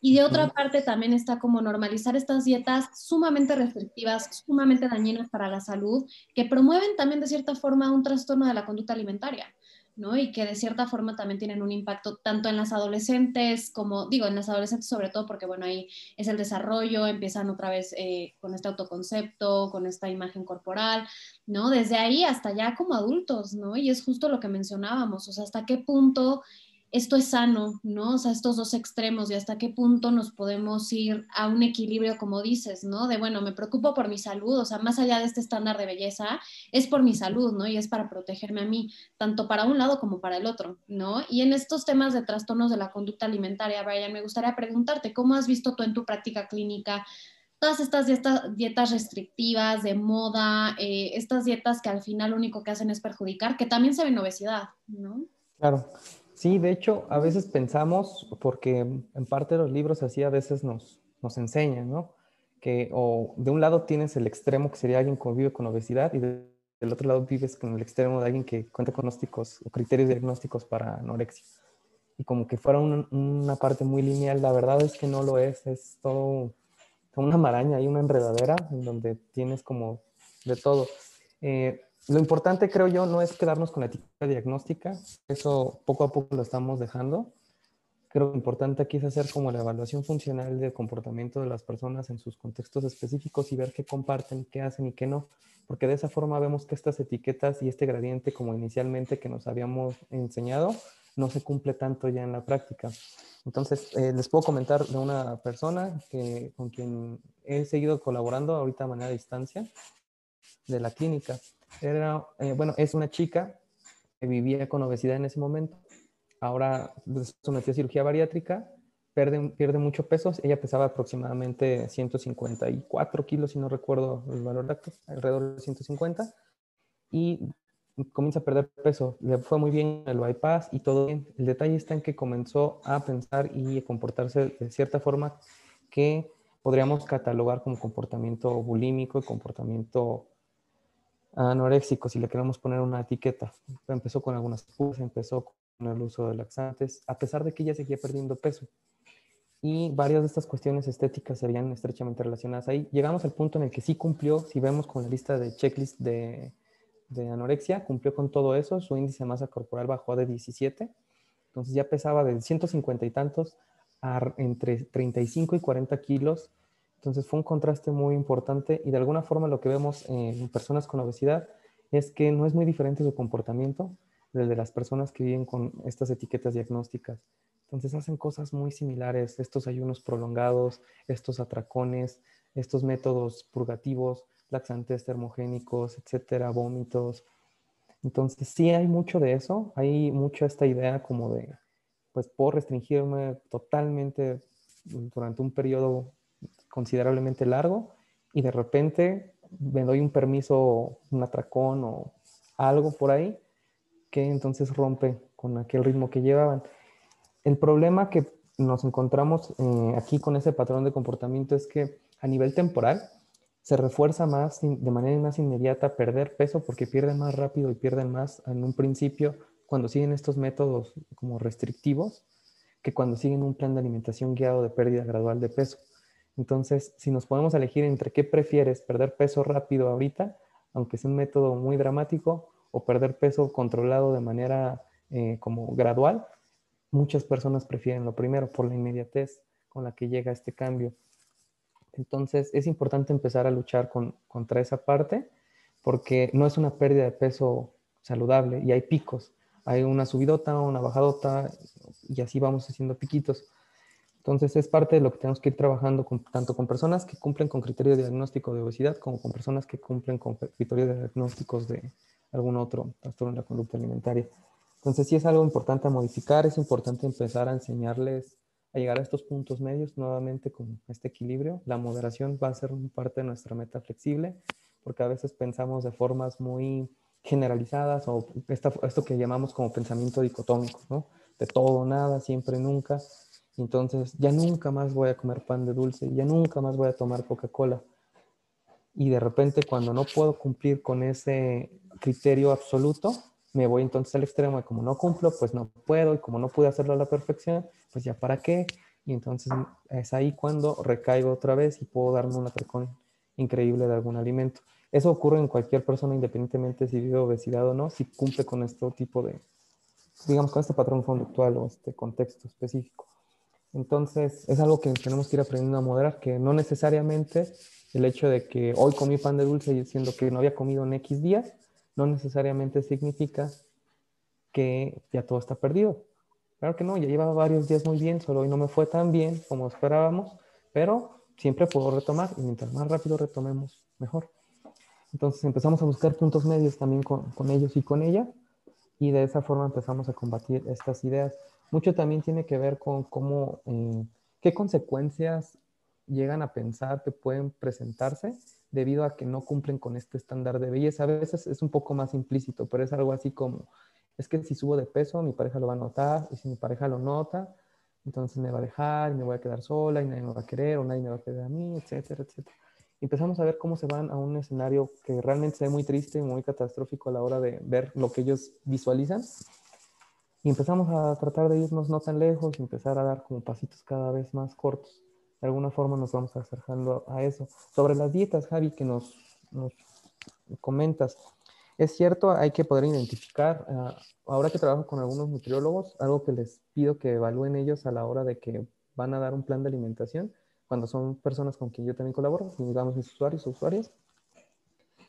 Speaker 1: Y de otra parte también está como normalizar estas dietas sumamente restrictivas, sumamente dañinas para la salud, que promueven también de cierta forma un trastorno de la conducta alimentaria. ¿No? Y que de cierta forma también tienen un impacto tanto en las adolescentes como, digo, en las adolescentes sobre todo porque, bueno, ahí es el desarrollo, empiezan otra vez eh, con este autoconcepto, con esta imagen corporal, ¿no? Desde ahí hasta ya como adultos, ¿no? Y es justo lo que mencionábamos, o sea, hasta qué punto esto es sano, ¿no? O sea, estos dos extremos y hasta qué punto nos podemos ir a un equilibrio, como dices, ¿no? De, bueno, me preocupo por mi salud, o sea, más allá de este estándar de belleza, es por mi salud, ¿no? Y es para protegerme a mí, tanto para un lado como para el otro, ¿no? Y en estos temas de trastornos de la conducta alimentaria, Brian, me gustaría preguntarte, ¿cómo has visto tú en tu práctica clínica? todas estas dietas, restrictivas de moda, eh, estas dietas que al final lo único que hacen es perjudicar, que también se ven obesidad, ¿no?
Speaker 2: Claro, Sí, de hecho, a veces pensamos, porque en parte los libros así a veces nos, nos enseñan, ¿no? Que o de un lado tienes el extremo que sería alguien que vive con obesidad y del otro lado vives con el extremo de alguien que cuenta con diagnósticos o criterios diagnósticos para anorexia. Y como que fuera una parte muy lineal, la verdad es que no lo es, es todo una maraña y una enredadera en donde tienes como de todo. Eh, lo importante, creo yo, no es quedarnos con la etiqueta diagnóstica, eso poco a poco lo estamos dejando. Creo que lo importante aquí es hacer como la evaluación funcional del comportamiento de las personas en sus contextos específicos y ver qué comparten, qué hacen y qué no, porque de esa forma vemos que estas etiquetas y este gradiente como inicialmente que nos habíamos enseñado no se cumple tanto ya en la práctica. Entonces, eh, les puedo comentar de una persona que, con quien he seguido colaborando ahorita de manera a distancia de la clínica era, eh, bueno, es una chica que vivía con obesidad en ese momento. Ahora sometió a cirugía bariátrica, pierde, pierde mucho peso. Ella pesaba aproximadamente 154 kilos, si no recuerdo el valor exacto, alrededor de 150. Y comienza a perder peso. Le fue muy bien el bypass y todo bien. El detalle está en que comenzó a pensar y a comportarse de cierta forma que podríamos catalogar como comportamiento bulímico y comportamiento anoréxico, si le queremos poner una etiqueta. Empezó con algunas puras, empezó con el uso de laxantes, a pesar de que ella seguía perdiendo peso. Y varias de estas cuestiones estéticas se veían estrechamente relacionadas ahí. Llegamos al punto en el que sí cumplió, si vemos con la lista de checklist de, de anorexia, cumplió con todo eso, su índice de masa corporal bajó de 17, entonces ya pesaba de 150 y tantos a entre 35 y 40 kilos entonces fue un contraste muy importante y de alguna forma lo que vemos en personas con obesidad es que no es muy diferente su comportamiento del de las personas que viven con estas etiquetas diagnósticas. Entonces hacen cosas muy similares, estos ayunos prolongados, estos atracones, estos métodos purgativos, laxantes termogénicos, etcétera, vómitos. Entonces sí hay mucho de eso, hay mucho esta idea como de, pues puedo restringirme totalmente durante un periodo considerablemente largo y de repente me doy un permiso, un atracón o algo por ahí que entonces rompe con aquel ritmo que llevaban. El problema que nos encontramos eh, aquí con ese patrón de comportamiento es que a nivel temporal se refuerza más de manera más inmediata perder peso porque pierden más rápido y pierden más en un principio cuando siguen estos métodos como restrictivos que cuando siguen un plan de alimentación guiado de pérdida gradual de peso. Entonces, si nos podemos elegir entre qué prefieres, perder peso rápido ahorita, aunque sea un método muy dramático, o perder peso controlado de manera eh, como gradual, muchas personas prefieren lo primero por la inmediatez con la que llega este cambio. Entonces, es importante empezar a luchar contra esa parte porque no es una pérdida de peso saludable y hay picos. Hay una subidota, una bajadota y así vamos haciendo piquitos. Entonces es parte de lo que tenemos que ir trabajando tanto con personas que cumplen con criterios de diagnóstico de obesidad como con personas que cumplen con criterios de diagnósticos de algún otro trastorno de la conducta alimentaria. Entonces sí es algo importante a modificar, es importante empezar a enseñarles a llegar a estos puntos medios nuevamente con este equilibrio. La moderación va a ser parte de nuestra meta flexible porque a veces pensamos de formas muy generalizadas o esto que llamamos como pensamiento dicotómico, ¿no? De todo, nada, siempre, nunca entonces ya nunca más voy a comer pan de dulce, ya nunca más voy a tomar Coca-Cola. Y de repente cuando no puedo cumplir con ese criterio absoluto, me voy entonces al extremo de como no cumplo, pues no puedo, y como no pude hacerlo a la perfección, pues ya para qué. y entonces es ahí cuando recaigo otra vez y puedo darme un atracón increíble de algún alimento. Eso ocurre en cualquier persona, independientemente si vive obesidad o no, si cumple con este tipo de, digamos, con este patrón conductual o este contexto específico. Entonces, es algo que tenemos que ir aprendiendo a moderar, que no necesariamente el hecho de que hoy comí pan de dulce y siendo que no había comido en X días, no necesariamente significa que ya todo está perdido. Claro que no, ya llevaba varios días muy bien, solo hoy no me fue tan bien como esperábamos, pero siempre puedo retomar y mientras más rápido retomemos, mejor. Entonces empezamos a buscar puntos medios también con, con ellos y con ella y de esa forma empezamos a combatir estas ideas. Mucho también tiene que ver con cómo, eh, qué consecuencias llegan a pensar que pueden presentarse debido a que no cumplen con este estándar de belleza. A veces es un poco más implícito, pero es algo así como, es que si subo de peso, mi pareja lo va a notar, y si mi pareja lo nota, entonces me va a dejar, y me voy a quedar sola, y nadie me va a querer, o nadie me va a querer a mí, etcétera, etcétera. empezamos a ver cómo se van a un escenario que realmente se ve muy triste y muy catastrófico a la hora de ver lo que ellos visualizan. Y empezamos a tratar de irnos no tan lejos empezar a dar como pasitos cada vez más cortos de alguna forma nos vamos acercando a eso. Sobre las dietas, Javi, que nos, comentas, es cierto, hay que poder identificar, ah, ahora que trabajo con algunos nutriólogos, algo que les pido que evalúen ellos a la hora de que van a dar un plan de alimentación, cuando son personas con quien yo también colaboro, digamos mis usuarios o usuarias,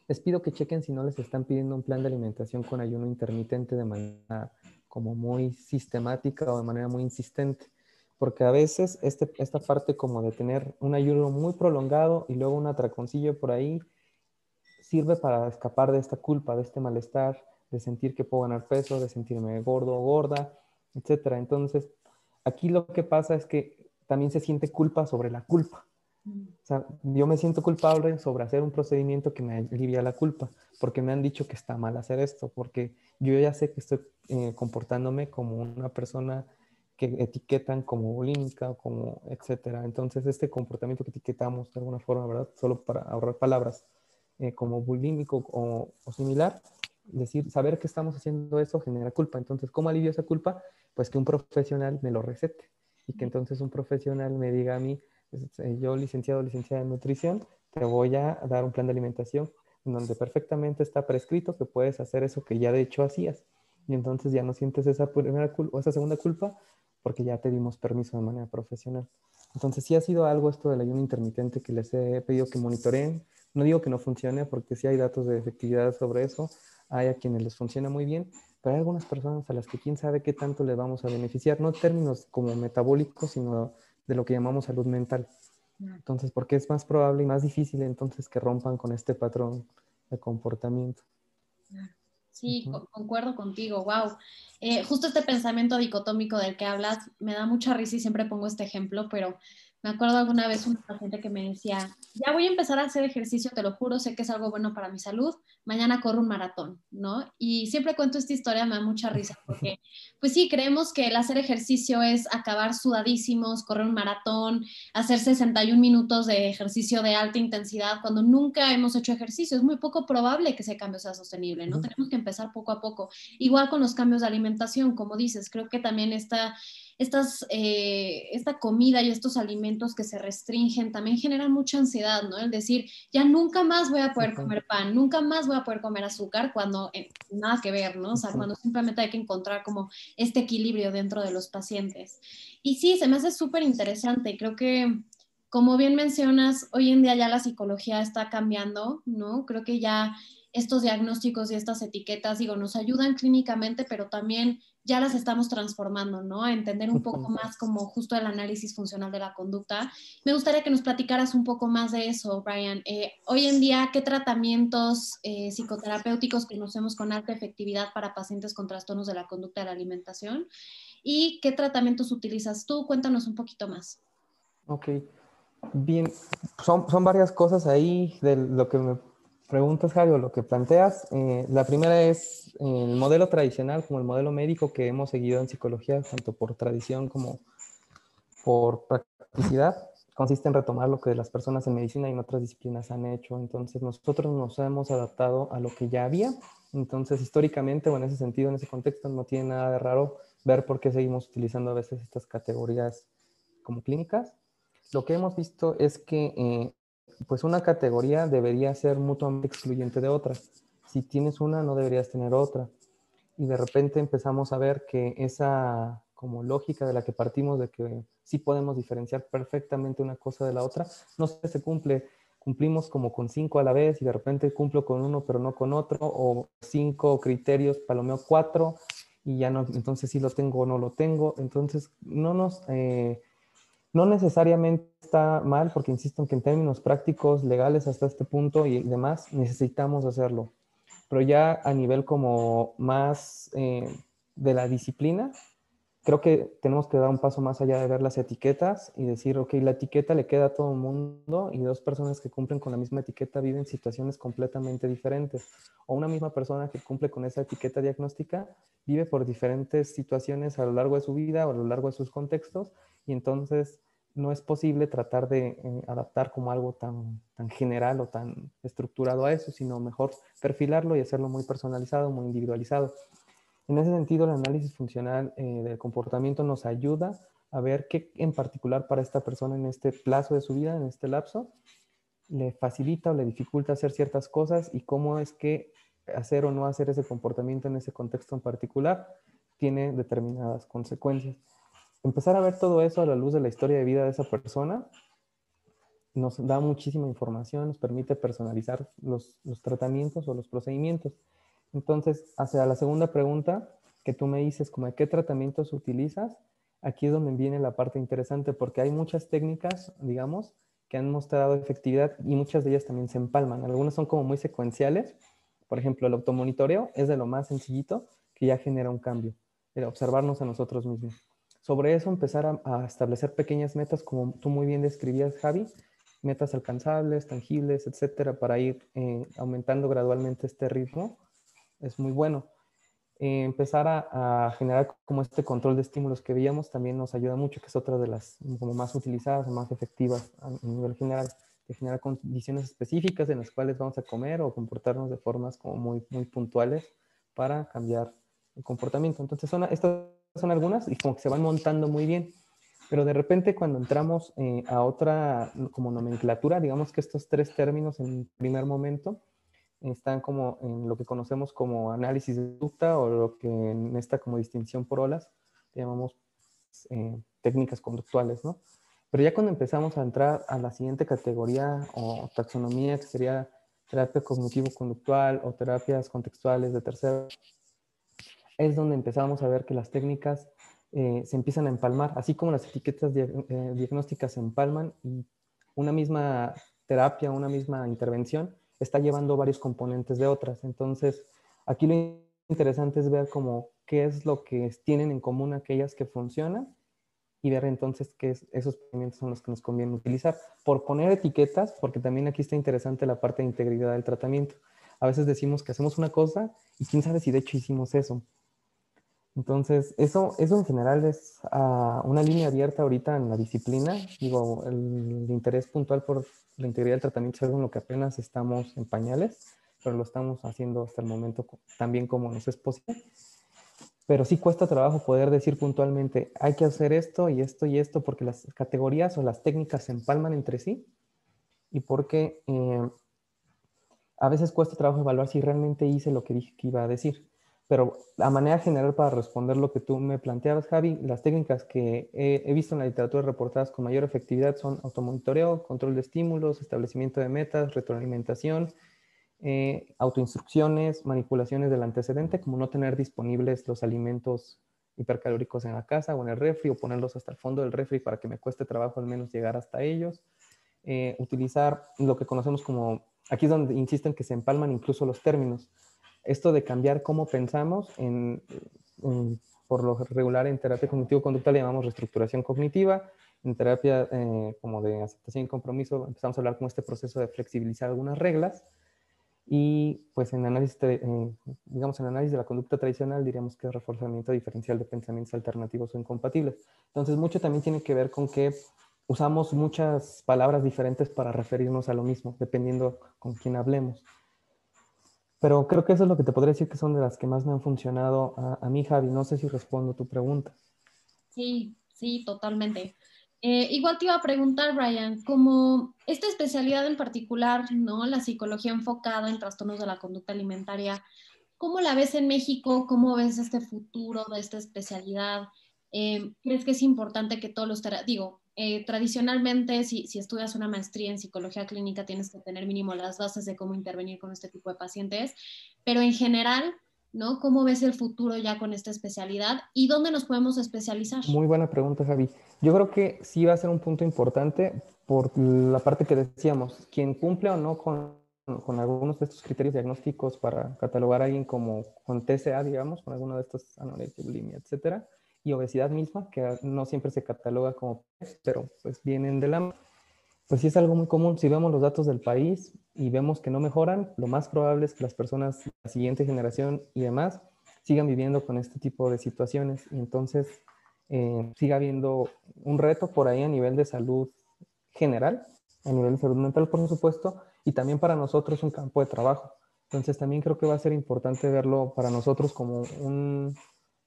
Speaker 2: les pido que chequen si no les están pidiendo un plan de alimentación con ayuno intermitente de manera como muy sistemática o de manera muy insistente porque a veces este, esta parte como de tener un ayuno muy prolongado y luego un atraconcillo por ahí sirve para escapar de esta culpa, de este malestar, de sentir que puedo ganar peso, de sentirme gordo o gorda, etc. Entonces, aquí lo que pasa es que también se siente culpa sobre la culpa. O sea, yo me siento culpable sobre hacer un procedimiento que me alivia la culpa, porque me han dicho que está mal hacer esto, porque yo ya sé que estoy eh, comportándome como una persona que etiquetan como bulímica o como etcétera. Entonces, este comportamiento que etiquetamos de alguna forma, ¿verdad? Solo para ahorrar palabras, eh, como bulímico o, o, similar, decir, saber que estamos haciendo eso genera culpa. Entonces, ¿cómo alivio esa culpa? Pues que un profesional me lo recete y que entonces un profesional me diga a mí, este, yo licenciado licenciada en nutrición, te voy a dar un plan de alimentación en donde perfectamente está prescrito que puedes hacer eso que ya de hecho hacías. Y entonces ya no sientes esa primera culpa o esa segunda culpa porque ya te dimos permiso de manera profesional. Entonces, sí ha sido algo esto del ayuno intermitente que les he pedido que monitoreen. No digo que no funcione, porque sí hay datos de efectividad sobre eso. Hay a quienes les funciona muy bien, pero hay algunas personas a las que quién sabe qué tanto le vamos a beneficiar, no en términos como metabólicos, sino de lo que llamamos salud mental. Entonces, porque es más probable y más difícil entonces que rompan con este patrón de comportamiento.
Speaker 1: Sí, concuerdo contigo, wow. Eh, justo este pensamiento dicotómico del que hablas me da mucha risa y siempre pongo este ejemplo, pero me acuerdo alguna vez un paciente que me decía, ya voy a empezar a hacer ejercicio, te lo juro, sé que es algo bueno para mi salud, mañana corro un maratón, ¿no? Y siempre cuento esta historia, me da mucha risa, porque pues sí, creemos que el hacer ejercicio es acabar sudadísimos, correr un maratón, hacer 61 minutos de ejercicio de alta intensidad, cuando nunca hemos hecho ejercicio. Es muy poco probable que ese cambio sea sostenible, ¿no? Tenemos que empezar poco a poco. Igual con los cambios de alimentación, como dices, creo que también está estas, eh, esta comida y estos alimentos que se restringen también generan mucha ansiedad, ¿no? El decir, ya nunca más voy a poder comer pan, nunca más voy a poder comer azúcar cuando eh, nada que ver, ¿no? O sea, cuando simplemente hay que encontrar como este equilibrio dentro de los pacientes. Y sí, se me hace súper interesante. Creo que, como bien mencionas, hoy en día ya la psicología está cambiando, ¿no? Creo que ya estos diagnósticos y estas etiquetas, digo, nos ayudan clínicamente, pero también ya las estamos transformando, ¿no? A entender un poco más como justo el análisis funcional de la conducta. Me gustaría que nos platicaras un poco más de eso, Brian. Eh, hoy en día, ¿qué tratamientos eh, psicoterapéuticos conocemos con alta efectividad para pacientes con trastornos de la conducta de la alimentación? ¿Y qué tratamientos utilizas tú? Cuéntanos un poquito más.
Speaker 2: Ok, bien, son, son varias cosas ahí de lo que me preguntas, Javi, lo que planteas. Eh, la primera es eh, el modelo tradicional, como el modelo médico que hemos seguido en psicología, tanto por tradición como por practicidad, consiste en retomar lo que las personas en medicina y en otras disciplinas han hecho. Entonces, nosotros nos hemos adaptado a lo que ya había. Entonces, históricamente o en ese sentido, en ese contexto, no tiene nada de raro ver por qué seguimos utilizando a veces estas categorías como clínicas, lo que hemos visto es que eh, pues una categoría debería ser mutuamente excluyente de otra. Si tienes una, no deberías tener otra. Y de repente empezamos a ver que esa como lógica de la que partimos de que sí podemos diferenciar perfectamente una cosa de la otra, no se cumple. Cumplimos como con cinco a la vez y de repente cumplo con uno pero no con otro, o cinco criterios, palomeo cuatro y ya no, entonces sí lo tengo o no lo tengo. Entonces no nos... Eh, no necesariamente está mal, porque insisto en que en términos prácticos, legales hasta este punto y demás, necesitamos hacerlo. Pero ya a nivel como más eh, de la disciplina, creo que tenemos que dar un paso más allá de ver las etiquetas y decir, ok, la etiqueta le queda a todo el mundo y dos personas que cumplen con la misma etiqueta viven situaciones completamente diferentes. O una misma persona que cumple con esa etiqueta diagnóstica vive por diferentes situaciones a lo largo de su vida o a lo largo de sus contextos y entonces no es posible tratar de eh, adaptar como algo tan, tan general o tan estructurado a eso, sino mejor perfilarlo y hacerlo muy personalizado, muy individualizado. En ese sentido, el análisis funcional eh, del comportamiento nos ayuda a ver qué en particular para esta persona en este plazo de su vida, en este lapso, le facilita o le dificulta hacer ciertas cosas y cómo es que hacer o no hacer ese comportamiento en ese contexto en particular tiene determinadas consecuencias empezar a ver todo eso a la luz de la historia de vida de esa persona nos da muchísima información, nos permite personalizar los, tratamientos o los procedimientos. Entonces, hacia la segunda pregunta que tú me dices, como de qué tratamientos utilizas, aquí es donde viene la parte interesante, porque hay muchas técnicas, digamos, que han mostrado efectividad y muchas de ellas también se empalman. Algunas son como muy secuenciales. Por ejemplo, el automonitoreo es de lo más sencillito que ya genera un cambio, el observarnos a nosotros mismos. Sobre eso empezar a, establecer pequeñas metas, como tú muy bien describías, Javi, metas alcanzables, tangibles, etcétera, para ir eh, aumentando gradualmente este ritmo, es muy bueno. Eh, empezar a, generar como este control de estímulos que veíamos también nos ayuda mucho, que es otra de las como más utilizadas, más efectivas a, nivel general, de generar condiciones específicas en las cuales vamos a comer o comportarnos de formas como muy, muy puntuales para cambiar el comportamiento. Entonces, son estas son algunas y como que se van montando muy bien. Pero de repente cuando entramos eh, a otra como nomenclatura, digamos que estos tres términos en primer momento están como en lo que conocemos como análisis de conducta o lo que en esta como distinción por olas llamamos eh, técnicas conductuales, ¿no? Pero ya cuando empezamos a entrar a la siguiente categoría o taxonomía, que sería terapia cognitivo-conductual o terapias contextuales de tercero, es donde empezamos a ver que las técnicas eh, se empiezan a empalmar, así como las etiquetas eh, diagnósticas se empalman y una misma terapia, una misma intervención está llevando varios componentes de otras. Entonces, aquí lo interesante es ver como qué es lo que tienen en común aquellas que funcionan y ver entonces qué esos procedimientos son los que nos conviene utilizar. Por poner etiquetas, porque también aquí está interesante la parte de integridad del tratamiento. A veces decimos que hacemos una cosa y quién sabe si de hecho hicimos eso. Entonces, eso, eso en general es ah, una línea abierta ahorita en la disciplina. Digo, el, interés puntual por la integridad del tratamiento es algo en lo que apenas estamos en pañales, pero lo estamos haciendo hasta el momento tan bien como nos es posible. Pero sí cuesta trabajo poder decir puntualmente, hay que hacer esto y esto y esto, porque las categorías o las técnicas se empalman entre sí y porque eh, a veces cuesta trabajo evaluar si realmente hice lo que dije que iba a decir. Pero a manera general, para responder lo que tú me planteabas, Javi, las técnicas que he, visto en la literatura reportadas con mayor efectividad son automonitoreo, control de estímulos, establecimiento de metas, retroalimentación, eh, autoinstrucciones, manipulaciones del antecedente, como no tener disponibles los alimentos hipercalóricos en la casa o en el refri, o ponerlos hasta el fondo del refri para que me cueste trabajo al menos llegar hasta ellos. Eh, utilizar lo que conocemos como, aquí es donde insisten que se empalman incluso los términos esto de cambiar cómo pensamos, en, por lo regular en terapia cognitivo-conductual le llamamos reestructuración cognitiva, en terapia eh, como de aceptación y compromiso empezamos a hablar con este proceso de flexibilizar algunas reglas y pues en análisis, eh, digamos en análisis de la conducta tradicional diríamos que es reforzamiento diferencial de pensamientos alternativos o incompatibles. Entonces mucho también tiene que ver con que usamos muchas palabras diferentes para referirnos a lo mismo, dependiendo con quién hablemos. Pero creo que eso es lo que te podría decir que son de las que más me han funcionado a, mí, Javi. No sé si respondo tu pregunta.
Speaker 1: Sí, sí, totalmente. Eh, igual te iba a preguntar, Brian, como esta especialidad en particular, ¿no? La psicología enfocada en trastornos de la conducta alimentaria, ¿cómo la ves en México? ¿Cómo ves este futuro de esta especialidad? Eh, ¿Crees que es importante que todos los, digo, eh, tradicionalmente, si, estudias una maestría en psicología clínica, tienes que tener mínimo las bases de cómo intervenir con este tipo de pacientes, pero en general, ¿no? ¿Cómo ves el futuro ya con esta especialidad y dónde nos podemos especializar?
Speaker 2: Muy buena pregunta, Javi. Yo creo que sí va a ser un punto importante por la parte que decíamos, quien cumple o no con, con algunos de estos criterios diagnósticos para catalogar a alguien como con TCA, digamos, con alguno de estos anorexia, bulimia, etcétera, y obesidad misma, que no siempre se cataloga como pero pues vienen de la pues sí es algo muy común. Si vemos los datos del país y vemos que no mejoran, lo más probable es que las personas, la siguiente generación y demás, sigan viviendo con este tipo de situaciones y entonces eh, siga habiendo un reto por ahí a nivel de salud general, a nivel de salud mental, por supuesto, y también para nosotros un campo de trabajo. Entonces también creo que va a ser importante verlo para nosotros como un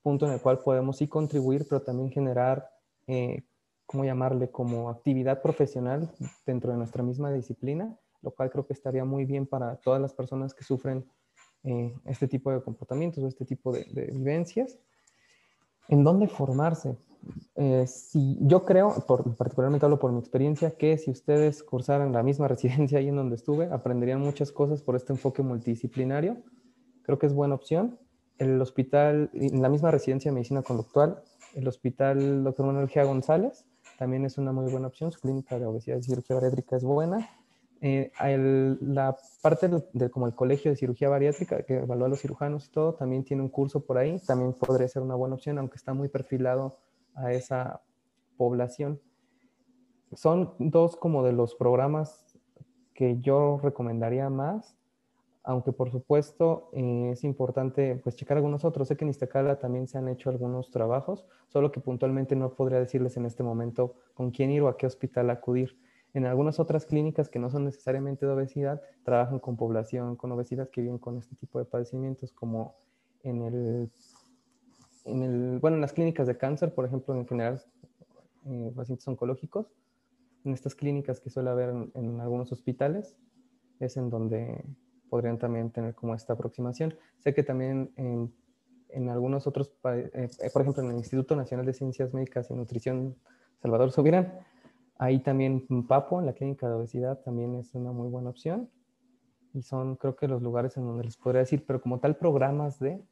Speaker 2: punto en el cual podemos sí contribuir, pero también generar eh, ¿cómo llamarle? Como actividad profesional dentro de nuestra misma disciplina, lo cual creo que estaría muy bien para todas las personas que sufren eh, este tipo de comportamientos o este tipo de, vivencias. ¿En dónde formarse? Eh, si, yo creo, particularmente hablo por mi experiencia, que si ustedes cursaran la misma residencia ahí en donde estuve, aprenderían muchas cosas por este enfoque multidisciplinario. Creo que es buena opción. El hospital, en la misma residencia de medicina conductual, el hospital Dr. Manuel G. González, también es una muy buena opción. Su clínica de obesidad y cirugía bariátrica es buena. Eh, la parte de, como el colegio de cirugía bariátrica que evalúa a los cirujanos y todo, también tiene un curso por ahí, también podría ser una buena opción, aunque está muy perfilado a esa población. Son dos como de los programas que yo recomendaría más aunque por supuesto eh, es importante pues checar algunos otros. Sé que en Iztacala también se han hecho algunos trabajos, solo que puntualmente no podría decirles en este momento con quién ir o a qué hospital acudir. En algunas otras clínicas que no son necesariamente de obesidad, trabajan con población con obesidad que viven con este tipo de padecimientos, como en el, en el bueno, en las clínicas de cáncer, por ejemplo, en general, eh, pacientes oncológicos, en estas clínicas que suele haber en algunos hospitales, es en donde podrían también tener como esta aproximación. Sé que también en, en algunos otros, eh, por ejemplo, en el Instituto Nacional de Ciencias Médicas y Nutrición Salvador Subirán, ahí también Papo, en la clínica de obesidad, también es una muy buena opción. Y son, creo que, los lugares en donde les podría decir, pero como tal, programas de,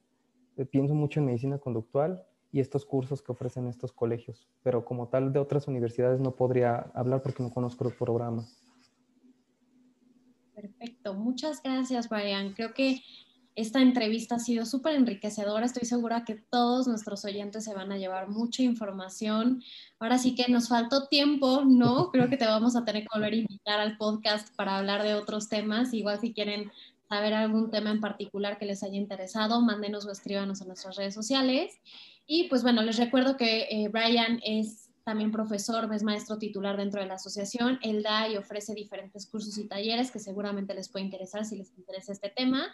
Speaker 2: pienso mucho en medicina conductual y estos cursos que ofrecen estos colegios, pero como tal de otras universidades no podría hablar porque no conozco los programas.
Speaker 1: Perfecto, muchas gracias Brian. Creo que esta entrevista ha sido súper enriquecedora. Estoy segura que todos nuestros oyentes se van a llevar mucha información. Ahora sí que nos faltó tiempo, ¿no? Creo que te vamos a tener que volver a invitar al podcast para hablar de otros temas. Igual si quieren saber algún tema en particular que les haya interesado, mándenos o escríbanos en nuestras redes sociales. Y pues bueno, les recuerdo que eh, Brian es también profesor, es maestro titular dentro de la asociación. Él da y ofrece diferentes cursos y talleres que seguramente les puede interesar si les interesa este tema.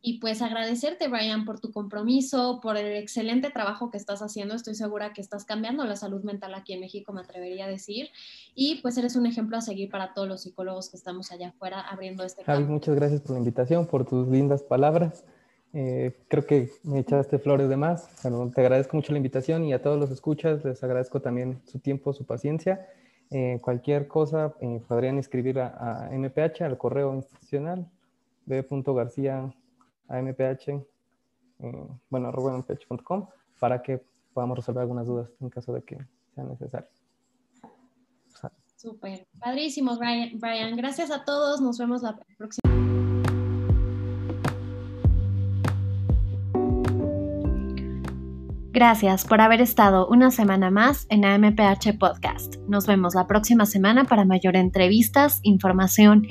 Speaker 1: Y pues agradecerte, Brian, por tu compromiso, por el excelente trabajo que estás haciendo. Estoy segura que estás cambiando la salud mental aquí en México, me atrevería a decir. Y pues eres un ejemplo a seguir para todos los psicólogos que estamos allá afuera abriendo este
Speaker 2: Javi, muchas gracias por la invitación, por tus lindas palabras. Eh, creo que me echaste flores de más. te agradezco mucho la invitación y a todos los escuchas les agradezco también su tiempo, su paciencia. Eh, cualquier cosa eh, podrían escribir a, MPH, al correo institucional, b.garcía a mph, bueno, arroba mph.com, para que podamos resolver algunas dudas en caso de que sea necesario.
Speaker 1: Súper, padrísimo, Brian. Gracias a todos. Nos vemos la próxima. Gracias por haber estado una semana más en AMPH Podcast. Nos vemos la próxima semana para mayor entrevistas, información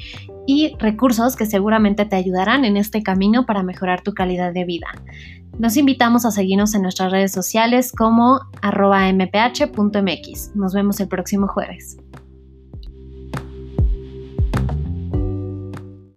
Speaker 1: y recursos que seguramente te ayudarán en este camino para mejorar tu calidad de vida. Nos invitamos a seguirnos en nuestras redes sociales como arroba mph.mx. Nos vemos el próximo jueves.